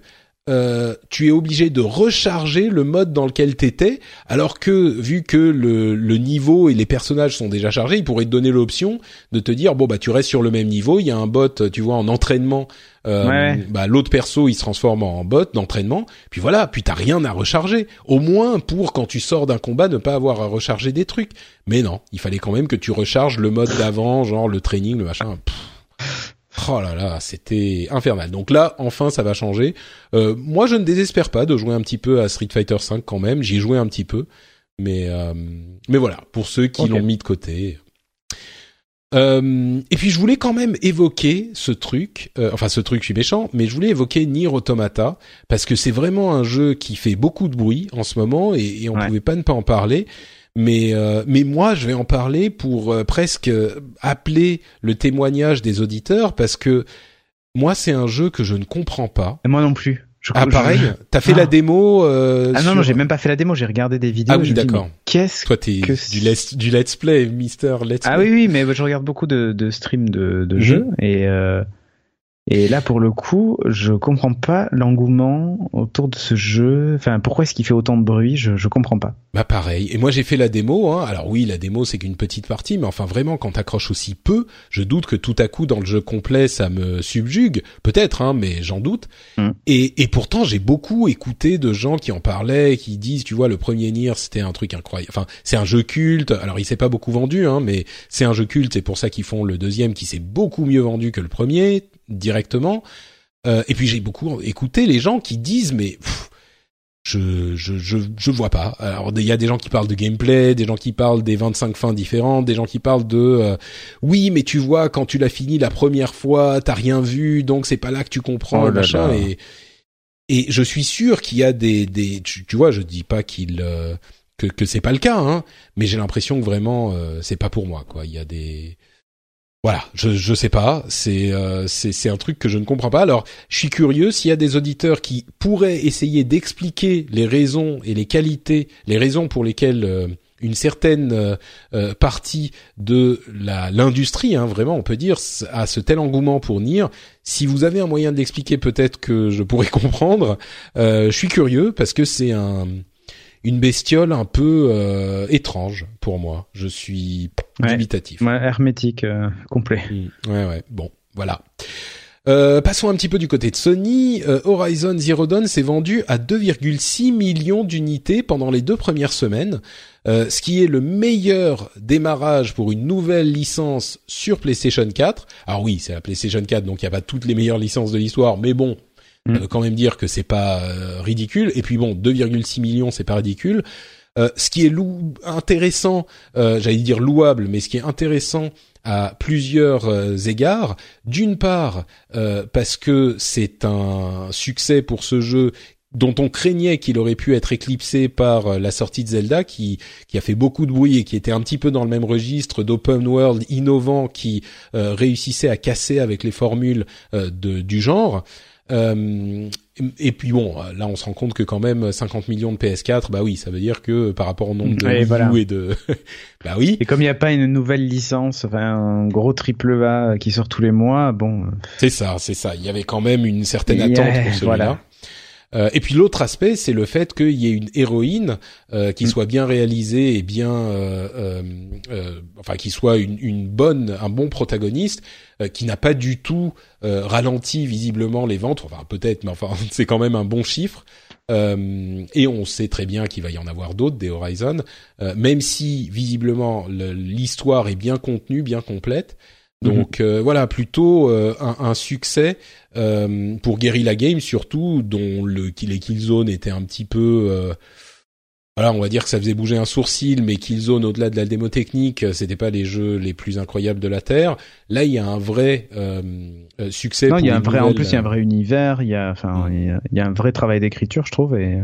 euh, tu es obligé de recharger le mode dans lequel t'étais, alors que vu que le, le niveau et les personnages sont déjà chargés, ils pourraient te donner l'option de te dire bon bah tu restes sur le même niveau, il y a un bot, tu vois, en entraînement, euh, Ouais. bah l'autre perso il se transforme en bot d'entraînement, puis voilà, puis t'as rien à recharger, au moins pour quand tu sors d'un combat ne pas avoir à recharger des trucs. Mais non, il fallait quand même que tu recharges le mode d'avant, genre le training, le machin. Pff, Oh là là, c'était infernal. Donc là, enfin, ça va changer. Euh, moi, je ne désespère pas de jouer un petit peu à Street Fighter V quand même. J'y ai joué un petit peu, mais euh, mais voilà, pour ceux qui l'ont mis de côté. Euh, et puis je voulais quand même évoquer ce truc, euh, enfin ce truc, je suis méchant, mais je voulais évoquer Nier Automata parce que c'est vraiment un jeu qui fait beaucoup de bruit en ce moment et, et on Ouais. pouvait pas ne pas en parler. Mais euh, mais moi je vais en parler pour euh, presque appeler le témoignage des auditeurs parce que moi c'est un jeu que je ne comprends pas. Et moi non plus. Je- Ah je- pareil, t'as fait Ah. la démo euh, Ah non, sur- non, j'ai même pas fait la démo, j'ai regardé des vidéos. Ah oui, d'accord. Qu'est-ce Toi t'es que du let's du let's play, Mister Let's Ah Play. oui, oui, mais je regarde beaucoup de, de streams de, de Mhm. jeux et euh, et là pour le coup, je comprends pas l'engouement autour de ce jeu. Enfin, pourquoi est-ce qu'il fait autant de bruit? Je je comprends pas. Bah pareil. Et moi j'ai fait la démo. Hein. Alors oui, la démo c'est qu'une petite partie, mais enfin vraiment quand t'accroches aussi peu, je doute que tout à coup dans le jeu complet ça me subjugue. Peut-être, hein, mais j'en doute. Mm. Et, et pourtant j'ai beaucoup écouté de gens qui en parlaient, qui disent, tu vois, le premier Nier c'était un truc incroyable. Enfin, c'est un jeu culte. Alors il s'est pas beaucoup vendu, hein, mais c'est un jeu culte. C'est pour ça qu'ils font le deuxième qui s'est beaucoup mieux vendu que le premier directement. Euh, et puis j'ai beaucoup écouté les gens qui disent, mais pff, je, je, je, je vois pas. Alors il y a des gens qui parlent de gameplay, des gens qui parlent des 25 fins différentes, des gens qui parlent de euh, oui mais tu vois quand tu l'as fini la première fois t'as rien vu donc c'est pas là que tu comprends Oh machin et et je suis sûr qu'il y a des des tu, tu vois je dis pas qu'il euh, que que c'est pas le cas hein mais j'ai l'impression que vraiment euh, c'est pas pour moi quoi il y a des voilà, je je sais pas, c'est euh, c'est c'est un truc que je ne comprends pas. Alors, je suis curieux s'il y a des auditeurs qui pourraient essayer d'expliquer les raisons et les qualités, les raisons pour lesquelles euh, une certaine euh, partie de la l'industrie, hein, vraiment, on peut dire, a ce tel engouement pour Nier. Si vous avez un moyen de l'expliquer, peut-être que je pourrais comprendre. Je suis curieux parce que c'est un une bestiole un peu euh, étrange pour moi. Je suis Ouais. dubitatif. Ouais, hermétique euh, complet. Mm. Ouais, ouais. Bon, voilà. Euh, passons un petit peu du côté de Sony. Horizon Zero Dawn s'est vendu à 2,6 millions d'unités pendant les deux premières semaines, ce qui est le meilleur démarrage pour une nouvelle licence sur PlayStation 4. Alors oui, c'est la PlayStation 4, donc il n'y a pas toutes les meilleures licences de l'histoire, mais bon, Mm. veut quand même dire que c'est pas euh, ridicule. Et puis bon, 2,6 millions, c'est pas ridicule. Euh, ce qui est lou- intéressant, euh, j'allais dire louable, mais ce qui est intéressant à plusieurs euh, égards. D'une part, euh, parce que c'est un succès pour ce jeu dont on craignait qu'il aurait pu être éclipsé par euh, la sortie de Zelda, qui qui a fait beaucoup de bruit et qui était un petit peu dans le même registre d'open world innovant qui euh, réussissait à casser avec les formules euh, de, du genre. Euh, et puis bon, là on se rend compte que quand même 50 millions de PS4, bah oui, ça veut dire que par rapport au nombre de Ouais, Wii U voilà. et de, bah oui, Et comme il n'y a pas une nouvelle licence, enfin un gros triple A qui sort tous les mois, bon, euh, C'est ça, c'est ça. Il y avait quand même une certaine Yeah, attente pour celui-là. voilà. Euh, et puis l'autre aspect, c'est le fait qu'il y ait une héroïne euh, qui Mm. soit bien réalisée et bien, euh, euh, euh, enfin, qui soit une, une bonne, un bon protagoniste, euh, qui n'a pas du tout euh, ralenti visiblement les ventes. Enfin, peut-être, mais enfin, c'est quand même un bon chiffre. Euh, et on sait très bien qu'il va y en avoir d'autres des Horizon, euh, même si visiblement le- l'histoire est bien contenue, bien complète. Donc euh, voilà, plutôt euh, un, un succès euh, pour Guerrilla Games surtout, dont le les Killzone étaient un petit peu, euh, voilà, on va dire que ça faisait bouger un sourcil, mais Killzone au-delà de la démo technique, euh, c'était pas les jeux les plus incroyables de la terre. Là, il y a un vrai succès. non, il y a un vrai, en plus il y a un vrai univers, il y a, enfin, Mm. il y a, il y a un vrai travail d'écriture, je trouve. Et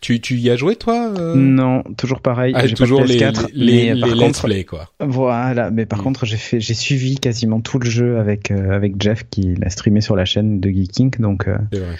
Tu tu y as joué toi euh non, toujours pareil. Ah, j'ai pas de toujours les PS4, les, les par let's contre, play quoi. Voilà, mais par Mm. contre, j'ai fait, j'ai suivi quasiment tout le jeu avec euh, avec Jeff qui l'a streamé sur la chaîne de Geeking, donc euh, C'est vrai.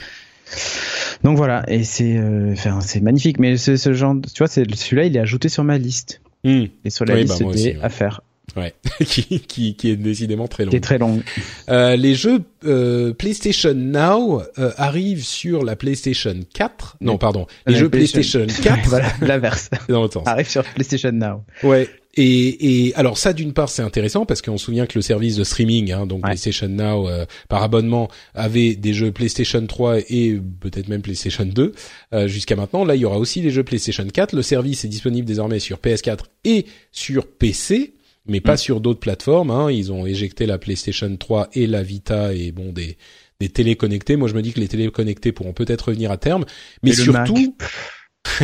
donc voilà, et c'est, euh, enfin, c'est magnifique. Mais ce, ce genre, de- tu vois, c'est celui-là, il est ajouté sur ma liste Hmm. et sur la Oui, liste bah, des ouais. à faire, Ouais, qui, qui qui est décidément très long. qui est très longue. Euh, les jeux euh, PlayStation Now euh, arrivent sur la PlayStation 4. Non, pardon. Les La jeux PlayStation- PlayStation 4. voilà, l'inverse. dans l'autre sens. Arrive sur PlayStation Now. Ouais. Et, et alors ça, d'une part, c'est intéressant parce qu'on se souvient que le service de streaming, hein, donc Ouais. PlayStation Now euh, par abonnement, avait des jeux PlayStation 3 et peut-être même PlayStation 2 euh, jusqu'à maintenant. Là, il y aura aussi les jeux PlayStation 4. Le service est disponible désormais sur PS4 et sur PC. Mais pas sur d'autres plateformes. Hein. Ils ont éjecté la PlayStation 3 et la Vita et bon des des télés connectées. Moi, je me dis que les télés connectées pourront peut-être revenir à terme, mais surtout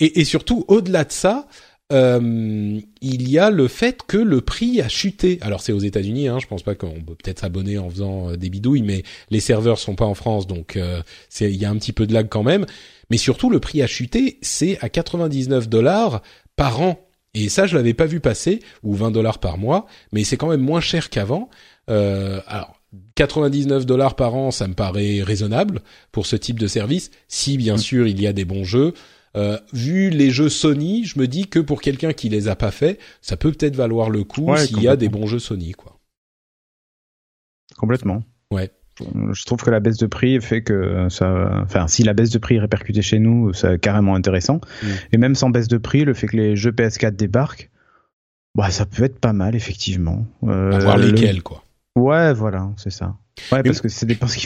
et, et, surtout au-delà de ça, euh, il y a le fait que le prix a chuté. Alors c'est aux États-Unis, hein, je pense pas qu'on peut peut-être s'abonner en faisant euh, des bidouilles, mais les serveurs sont pas en France, donc euh, il y a un petit peu de lag quand même. Mais surtout le prix a chuté, c'est à 99 dollars par an. Et ça, je l'avais pas vu passer, ou 20 dollars par mois, mais c'est quand même moins cher qu'avant. Euh, alors 99 dollars par an, ça me paraît raisonnable pour ce type de service, si bien mm. sûr il y a des bons jeux. Euh, vu les jeux Sony, je me dis que pour quelqu'un qui les a pas fait, ça peut peut-être valoir le coup s'il y a des bons jeux Sony, quoi. Complètement. Ouais. Je trouve que la baisse de prix fait que ça, enfin, si la baisse de prix est répercutée chez nous, c'est carrément intéressant. Mm. Et même sans baisse de prix, le fait que les jeux PS4 débarquent, bah, ça peut être pas mal, effectivement. Euh, à voir lesquels, quoi. Ouais, voilà, c'est ça. Ouais, parce que c'est dépend ce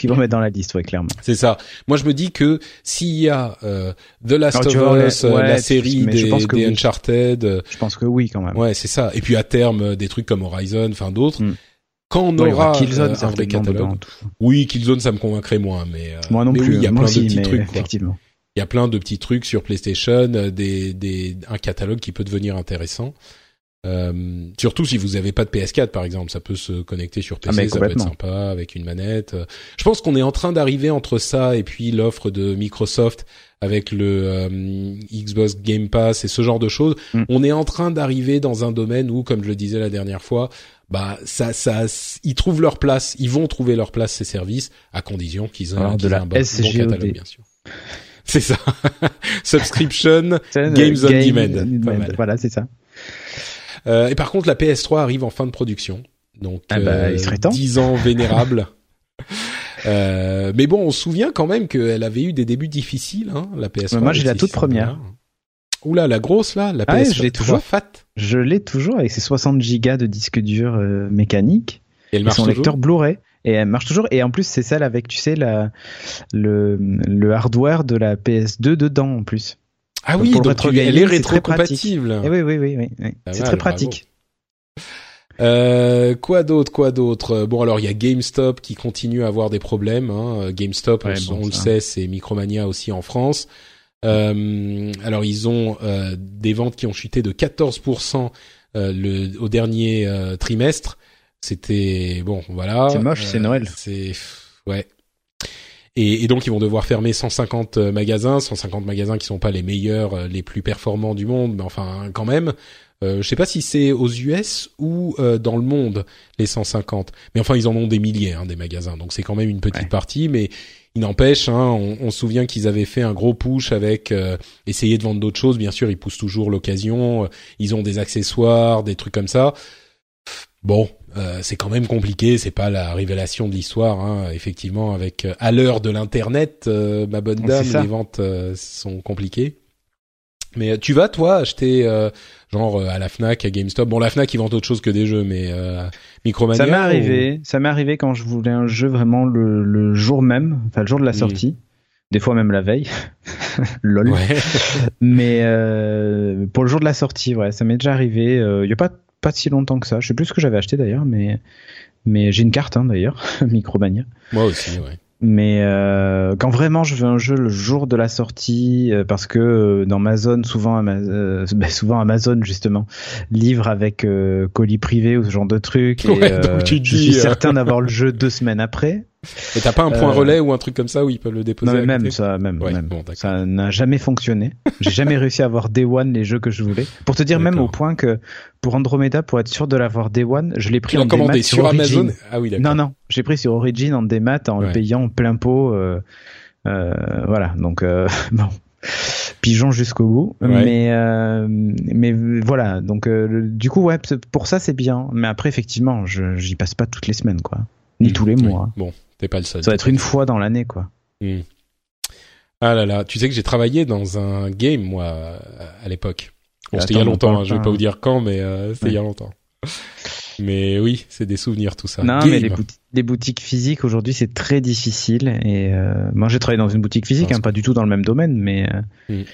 qu'ils vont mettre dans la liste, ouais, clairement. C'est ça. Moi, je me dis que s'il y a euh, The Last of Us, euh, la série des, des Uncharted, euh, je pense que oui, quand même. Ouais, c'est ça. Et puis à terme, euh, des trucs comme Horizon, enfin d'autres. Hmm. Quand on aura Killzone, un vrai catalogue. oui, Killzone, ça me convaincrait moins, mais moi non plus. il y a plein de petits trucs. Effectivement. Il y a plein de petits trucs sur PlayStation, des, des, un catalogue qui peut devenir intéressant. Euh, surtout si vous avez pas de PS4 par exemple, ça peut se connecter sur PC, ah, ça peut être sympa avec une manette. Je pense qu'on est en train d'arriver entre ça et puis l'offre de Microsoft avec le euh, Xbox Game Pass et ce genre de choses. Mm. On est en train d'arriver dans un domaine où, comme je le disais la dernière fois, bah ça, ça, ils trouvent leur place, ils vont trouver leur place ces services à condition qu'ils aient, un, bon, catalogue bien sûr. C'est ça. Subscription, Games on Demand. Voilà, c'est ça. Euh, et par contre, la PS3 arrive en fin de production. Donc, ah bah, il serait temps. 10 ans vénérable. euh, mais bon, on se souvient quand même qu'elle avait eu des débuts difficiles, hein, la PS3. moi, j'ai la toute première. Oula, la grosse là, la PS3 ah je l'ai toujours fat. Je l'ai toujours avec ses 60 gigas de disque dur euh, mécanique et, elle marche son lecteur Blu-ray. Et elle marche toujours. Et en plus, c'est celle avec, tu sais, la, le, le hardware de la PS2 dedans en plus. Ah oui, donc tu, elle est rétro-compatible. Eh oui, oui, oui, oui. c'est très pratique. Euh, quoi d'autre, quoi d'autre? Bon, alors il y a GameStop qui continue à avoir des problèmes. Hein. GameStop, on, le sait, c'est Micromania aussi en France. Euh, alors ils ont euh, des ventes qui ont chuté de 14% euh, le, au dernier euh, trimestre. C'était bon, voilà. C'est moche, c'est Noël. C'est ouais, et, et, donc ils vont devoir fermer 150 euh, magasins, 150 magasins qui sont pas les meilleurs, les plus performants du monde, mais enfin quand même. Euh, je sais pas si c'est aux US ou euh, dans le monde les 150, mais enfin ils en ont des milliers hein, des magasins, donc c'est quand même une petite partie, mais il n'empêche, hein, on, on, se souvient qu'ils avaient fait un gros push avec essayer de vendre d'autres choses. Bien sûr, ils poussent toujours l'occasion. ils ont des accessoires, des trucs comme ça. Bon, euh, c'est quand même compliqué, c'est pas la révélation de l'histoire, hein. effectivement. Avec euh, à l'heure de l'internet, euh, ma bonne dame, les ventes sont compliquées. Mais tu vas toi acheter genre à la Fnac, à GameStop. Bon, la Fnac ils vendent autre chose que des jeux, mais Micromania. Ça m'est arrivé, ça m'est arrivé quand je voulais un jeu vraiment le, jour même, enfin le jour de la sortie. Des fois même la veille, lol. Mais pour le jour de la sortie, ouais, ça m'est déjà arrivé. Il y a pas pas si longtemps que ça. Je sais plus ce que j'avais acheté d'ailleurs, mais mais j'ai une carte hein, d'ailleurs, Micromania. Moi aussi, ouais. Mais euh, quand vraiment je veux un jeu le jour de la sortie, euh, parce que euh, dans ma zone, souvent, Amazon, ben, souvent Amazon justement livre avec colis privé ou ce genre de truc. Et, je suis certain d'avoir le jeu deux semaines après. Et t'as pas un point relais ou un truc comme ça où ils peuvent le déposer Non mais même ça, même, même. ça n'a jamais fonctionné. J'ai jamais réussi à avoir Day One les jeux que je voulais. Pour te dire même au point que pour Andromeda, pour être sûr de l'avoir Day One, je l'ai pris en commandé sur, Amazon. Ah oui, Non non, j'ai pris sur Origin en démat en le payant plein pot. Euh, euh, voilà donc euh, bon pigeon jusqu'au bout. Mais euh, mais voilà, donc euh, du coup ouais, pour ça c'est bien. Mais après effectivement, je j'y passe pas toutes les semaines quoi, ni hmm. tous les mois. Bon, T'es pas le seul. Ça va être une fois dans l'année, quoi. Hmm. Ah là là, tu sais que j'ai travaillé dans un game moi à l'époque. Bon, c'était il y a longtemps. Hein, je vais pas vous dire quand, mais euh, c'était il y a longtemps. Mais oui, c'est des souvenirs tout ça. Non, mais les, boutiques physiques aujourd'hui c'est très difficile. Et euh, moi j'ai travaillé dans une boutique physique, hein, pas du tout dans le même domaine, mais euh, hmm.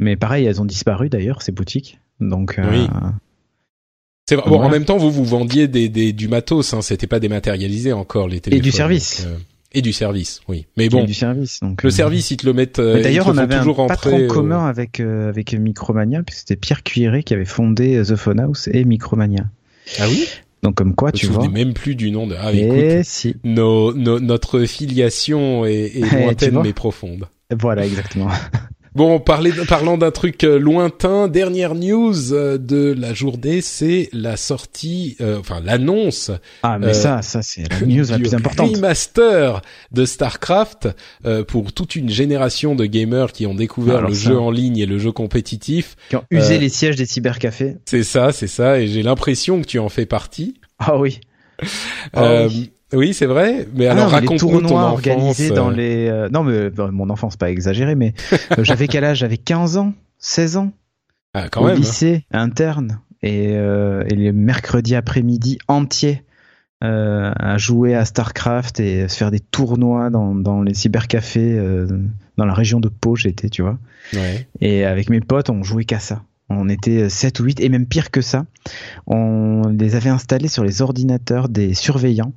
mais pareil, elles ont disparu d'ailleurs ces boutiques. Donc oui. C'est vrai. Bon, en même temps, vous vous vendiez des, des du matos, hein, c'était pas dématérialisé encore les téléphones. du service. donc, euh, et du service, oui. Mais bon, du service. Donc, le euh, service, ils te le mettent. euh, D'ailleurs, on avait un toujours patron rentrer. au- commun avec euh, avec Micromania, puisque c'était Pierre Cuiré qui avait fondé The Phone House et Micromania. Ah oui? Donc comme quoi, Je tu me vois. souvenais même plus du nom de. Ah, et écoute, si, nos, nos- notre filiation est, est tu lointaine mais profonde. voilà exactement. Bon, parler, parlant d'un truc euh, lointain, dernière news euh, de la journée, c'est la sortie, euh, enfin l'annonce Ah mais Euh, ça, ça c'est la news la plus importante. remaster de Starcraft euh, pour toute une génération de gamers qui ont découvert Alors le ça. jeu en ligne et le jeu compétitif. Qui ont usé Euh, les sièges des cybercafés. C'est ça, c'est ça, et j'ai l'impression que tu en fais partie. Ah oui. Ah oui. Oui, c'est vrai. Mais Ah alors raconte-nous ton enfance. organisés dans euh, les euh, non mais bon, mon enfance pas exagéré mais euh, j'avais quel âge? J'avais 15 ans 16 ans Ah, quand au même. hein. lycée interne et euh, et les mercredis après-midi entiers euh, à jouer à Starcraft et se faire des tournois dans dans les cybercafés euh, dans la région de Pau j'étais tu vois Ouais. et avec mes potes on jouait qu'à ça on était 7 ou 8 et même pire que ça on les avait installés sur les ordinateurs des surveillants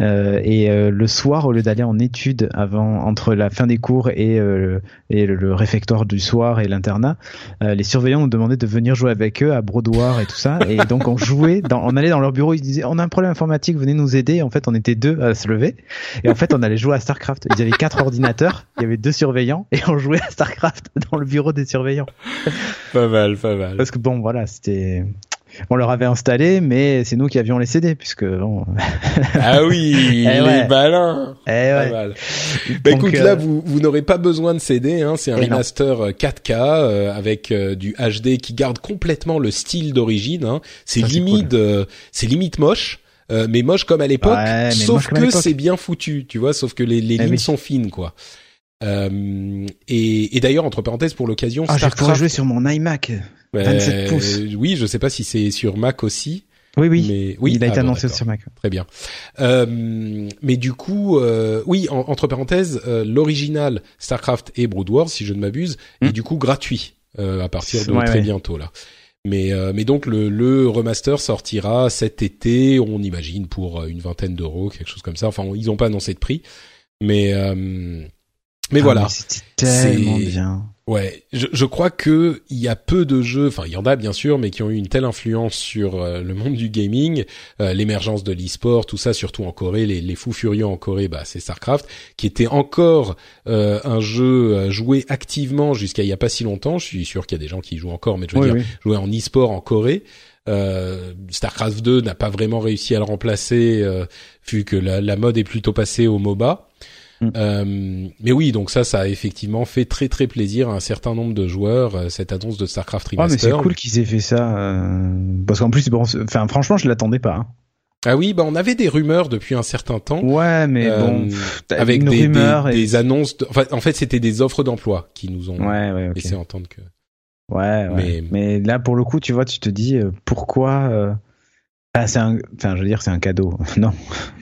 euh, et euh, le soir, au lieu d'aller en études avant entre la fin des cours et, euh, et le, le réfectoire du soir et l'internat, euh, les surveillants nous demandaient de venir jouer avec eux à Brodoir et tout ça. Et donc on jouait, dans, on allait dans leur bureau, ils disaient on a un problème informatique, venez nous aider. En fait, on était deux à se lever. Et en fait, on allait jouer à Starcraft. Ils avaient quatre ordinateurs, il y avait deux surveillants et on jouait à Starcraft dans le bureau des surveillants. Pas mal, pas mal. Parce que bon, voilà, c'était on leur avait installé, mais c'est nous qui avions les CD, puisque bon. Ah oui, Eh les ouais. malins. Eh Pas ouais. mal. Bah Donc, écoute, euh, là, vous, vous n'aurez pas besoin de CD. Hein, c'est un Et non. remaster euh, 4K euh, avec euh, du HD qui garde complètement le style d'origine. Hein. C'est limite, euh, c'est limite moche. euh, mais moche comme à l'époque, Ouais, sauf que c'est bien foutu, tu vois, sauf que les, les Eh lignes oui. sont fines, quoi. Euh, et, et d'ailleurs, entre parenthèses, pour l'occasion, Ah, Starcraft, jouer sur mon iMac. Euh, 27 pouces. Oui, je sais pas si c'est sur Mac aussi. Oui, oui. Mais oui, il a été ah bon, annoncé sur Mac. Très bien. Euh, mais du coup, euh, oui, en- entre parenthèses, euh, l'original Starcraft et Brood Wars, si je ne m'abuse, Hmm. est du coup gratuit euh, à partir de Ouais, très ouais. bientôt là. Mais euh, mais donc le, le remaster sortira cet été, on imagine pour une vingtaine d'euros, quelque chose comme ça. Enfin, ils n'ont pas annoncé de prix, mais euh, mais Ah, voilà. C'était tellement bien. Ouais, je, je crois que il y a peu de jeux, enfin il y en a bien sûr, mais qui ont eu une telle influence sur euh, le monde du gaming, euh, l'émergence de l'e-sport, tout ça, surtout en Corée, les, les fous furieux en Corée, bah c'est Starcraft, qui était encore euh, un jeu joué activement jusqu'à il y a pas si longtemps. Je suis sûr qu'il y a des gens qui y jouent encore, mais je veux Oui, dire oui. jouer en e-sport en Corée. Euh, Starcraft 2 n'a pas vraiment réussi à le remplacer, euh, vu que la, la mode est plutôt passée au MOBA. Mm. Euh, mais oui, donc ça, ça a effectivement fait très très plaisir à un certain nombre de joueurs euh, cette annonce de Starcraft Ah, mais Remaster. c'est cool qu'ils aient fait ça. euh, Parce qu'en plus, bon, enfin, franchement, je l'attendais pas. hein. Ah oui, bah on avait des rumeurs depuis un certain temps. Ouais, mais euh, bon, avec des, des, et- des annonces. de- enfin, en fait, c'était des offres d'emploi qui nous ont Ouais, ouais, ok. laissé entendre que. Ouais, ouais. Mais- Mais... là, pour le coup, tu vois, tu te dis euh, pourquoi. euh, Ah, c'est un. Enfin, je veux dire, c'est un cadeau. non,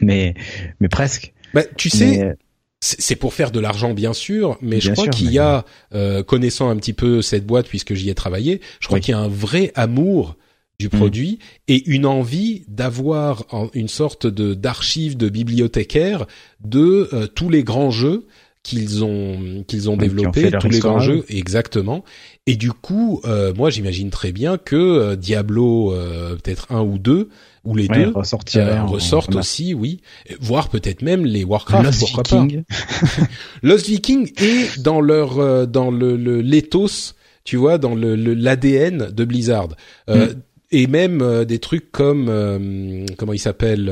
mais mais presque. Bah, tu sais, Mais, c'est pour faire de l'argent bien sûr, mais je crois qu'il y a, euh, connaissant un petit peu cette boîte puisque j'y ai travaillé, je crois Oui. qu'il y a un vrai amour du Mm. produit et une envie d'avoir une sorte de d'archive de bibliothécaire de euh, tous les grands jeux qu'ils ont qu'ils ont leur tous les grands jeux exactement. Et du coup, euh, moi j'imagine très bien que euh, Diablo euh, peut-être un ou deux ou les ouais, deux euh, en- ressortent en- aussi, oui, voire peut-être même les Warcraft, Lost Viking. Lost Viking est dans leur euh, dans le, le l'éthos, tu vois, dans le le- l'ADN de Blizzard. Euh, Et même euh, des trucs comme euh, comment il s'appelle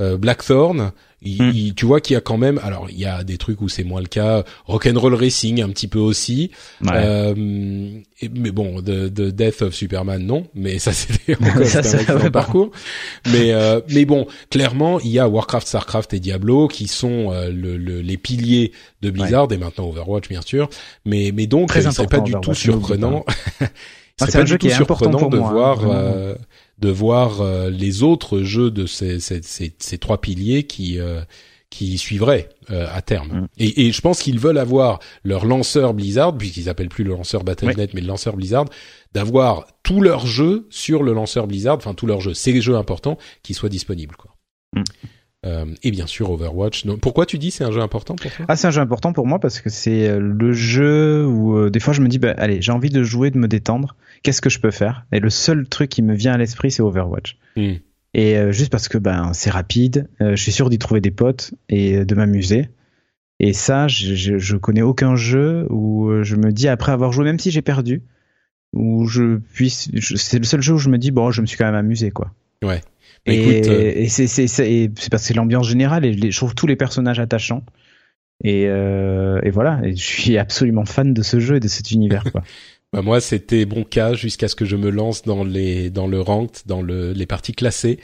Blackthorn. Il, Mm. il- tu vois qu'il y a quand même, alors il y a des trucs où c'est moins le cas, Rock'n'Roll Racing un petit peu aussi, Ouais. euh, et- mais bon, de, de Death of Superman non, mais ça c'était encore Ça, un excellent parcours. Mais euh, mais bon, clairement il y a Warcraft, Starcraft et Diablo qui sont euh, le, le- les piliers de Blizzard et maintenant Overwatch bien sûr. Mais mais donc euh, serait pas du tout surprenant. c'est pas du tout surprenant de hein, voir euh, de voir euh, les autres jeux de ces, ces, ces, ces trois piliers qui euh, qui suivraient euh, à terme. Mm. Et, et je pense qu'ils veulent avoir leur lanceur Blizzard, puisqu'ils appellent plus le lanceur Battle.net, mais le lanceur Blizzard, d'avoir tous leurs jeux sur le lanceur Blizzard, enfin tous leurs jeux, ces jeux importants, qui soient disponibles. Quoi. Mm. Euh, et bien sûr Overwatch. Pourquoi tu dis c'est un jeu important pour toi? Ah, c'est un jeu important pour moi parce que c'est le jeu où euh, des fois je me dis, bah, allez, j'ai envie de jouer, de me détendre. Qu'est-ce que je peux faire? Et le seul truc qui me vient à l'esprit, c'est Overwatch. Hmm. Et euh, juste parce que ben c'est rapide, euh, je suis sûr d'y trouver des potes et euh, de m'amuser. Et ça, je, je, je connais aucun jeu où je me dis après avoir joué, même si j'ai perdu, où je puisse, c'est le seul jeu où je me dis bon, je me suis quand même amusé quoi. Ouais. Bah, Et, écoute, euh, et c'est parce que c'est l'ambiance générale et je trouve tous les personnages attachants. Et, euh, et voilà, et je suis absolument fan de ce jeu et de cet univers quoi. Bah moi, c'était bon cas jusqu'à ce que je me lance dans les dans le ranked, dans le les parties classées.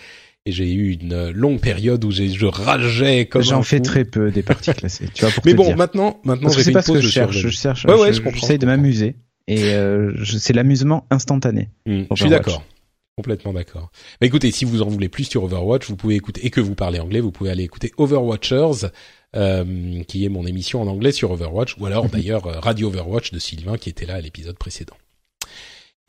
Et j'ai eu une longue période où je rageais comme J'en fais très peu des parties classées. Tu vois pour Mais te bon, dire. maintenant, maintenant, c'est fait pas ce que je cherche. Je cherche. Ouais, ouais, je- je comprends, J'essaye je de m'amuser et euh, je- c'est l'amusement instantané. Hmm, je suis d'accord. Complètement d'accord. Bah écoutez, si vous en voulez plus sur Overwatch, vous pouvez écouter et que vous parlez anglais, vous pouvez aller écouter Overwatchers, euh, qui est mon émission en anglais sur Overwatch, ou alors d'ailleurs euh, Radio Overwatch de Sylvain qui était là à l'épisode précédent.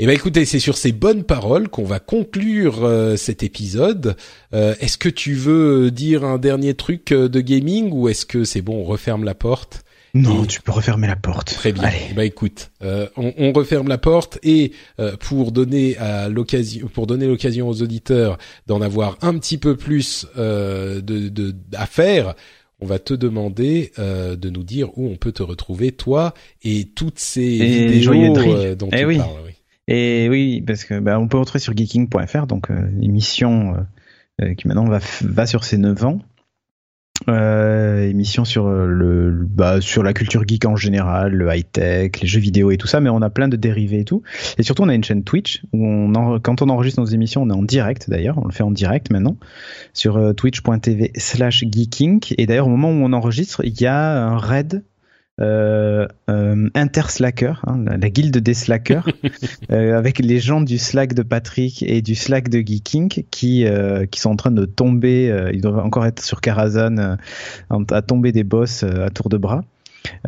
Et ben écoutez, c'est sur ces bonnes paroles qu'on va conclure euh, cet épisode. Euh, est-ce que tu veux dire un dernier truc euh, de gaming ou est-ce que c'est bon, on referme la porte Non, Et- tu peux refermer la porte. Très bien. Allez. Eh ben écoute, euh, on, on referme la porte et euh, pour donner à l'occasion, pour donner l'occasion aux auditeurs d'en avoir un petit peu plus euh, de, de à faire, on va te demander euh, de nous dire où on peut te retrouver toi et toutes ces Et vidéos joyeuseries. euh, dont Eh tu oui. parles. Oui. Et oui, parce que bah, on peut retrouver sur geeking.fr, donc euh, émission euh, euh, qui maintenant va, va sur ses 9 ans. Euh, émission sur euh, le bah, sur la culture geek en général, le high tech, les jeux vidéo et tout ça, mais on a plein de dérivés et tout. Et surtout, on a une chaîne Twitch où on en- quand on enregistre nos émissions, on est en direct d'ailleurs, on le fait en direct maintenant sur euh, twitch.tv/slash geeking. Et d'ailleurs, au moment où on enregistre, il y a un raid euh, euh, interslacker, hein, la, la guilde des slackers, euh, avec les gens du Slack de Patrick et du Slack de Geeking qui euh, qui sont en train de tomber. euh, ils doivent encore être sur Karazhan euh, à tomber des boss à tour de bras.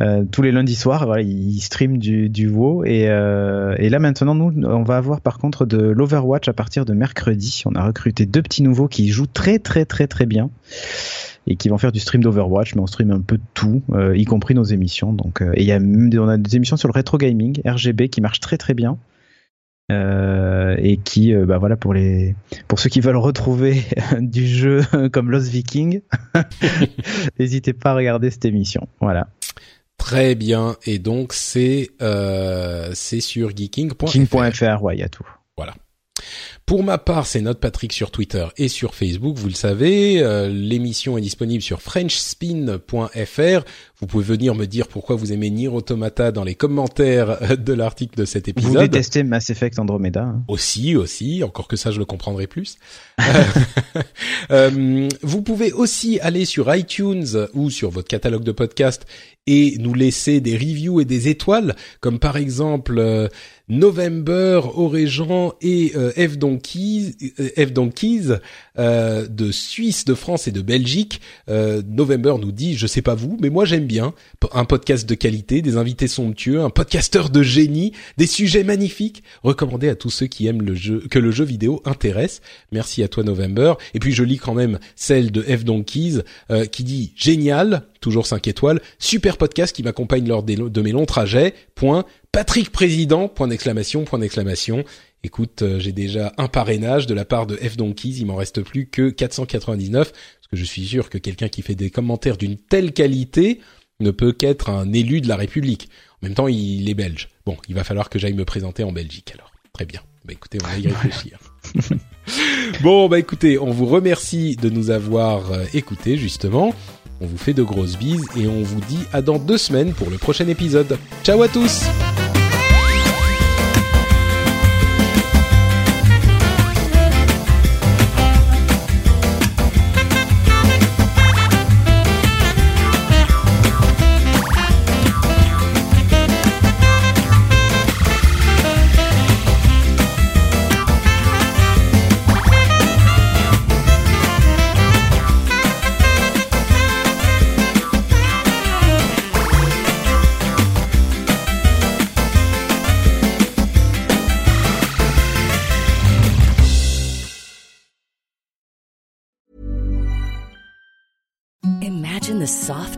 Euh, tous les lundis soirs, voilà, ils streament du, du WoW et, euh, et là maintenant nous on va avoir par contre de l'Overwatch à partir de mercredi. On a recruté deux petits nouveaux qui jouent très très très très bien et qui vont faire du stream d'Overwatch, mais on stream un peu tout, euh, y compris nos émissions. Donc, et y a on a des émissions sur le rétro gaming, RGB, qui marchent très très bien. Et qui, bah voilà, pour les, pour ceux qui veulent retrouver du jeu comme Lost Viking, n'hésitez pas à regarder cette émission. Voilà. Très bien. Et donc c'est euh, c'est sur geeking.fr. King.fr, ouais, il y a tout. Voilà. Pour ma part, c'est Note Patrick sur Twitter et sur Facebook, vous le savez. Euh, L'émission est disponible sur frenchspin.fr. Vous pouvez venir me dire pourquoi vous aimez Nier Automata dans les commentaires euh, de l'article de cet Vous épisode. détestez Mass Effect Andromeda. hein. Aussi, aussi, encore que ça je le comprendrai plus. Euh, vous pouvez aussi aller sur iTunes ou sur votre catalogue de podcasts et nous laisser des reviews et des étoiles, comme par exemple euh, November, Oréjean et euh, F Donkeys, euh, F Donkeys euh, de Suisse, de France et de Belgique. Euh, November nous dit, je sais pas vous, mais moi j'aime bien un podcast de qualité, des invités somptueux, un podcasteur de génie, des sujets magnifiques, recommandés à tous ceux qui aiment le jeu, que le jeu vidéo intéresse. Merci à toi November. Et puis je lis quand même celle de F Donkeys qui dit génial, toujours 5 étoiles, super podcast qui m'accompagne lors des de mes longs trajets. Point. Patrick Président. Point d'exclamation. Point d'exclamation. Écoute, euh, j'ai déjà un parrainage de la part de F Donkeys. Il m'en reste plus que 499 parce que je suis sûr que quelqu'un qui fait des commentaires d'une telle qualité ne peut qu'être un élu de la République. En même temps, il est belge. Bon, il va falloir que j'aille me présenter en Belgique alors. Très bien. Bah écoutez, on va y réfléchir. bon, bah écoutez, on vous remercie de nous avoir euh, écoutés justement. On vous fait de grosses bises et on vous dit à dans deux semaines pour le prochain épisode. Ciao à tous the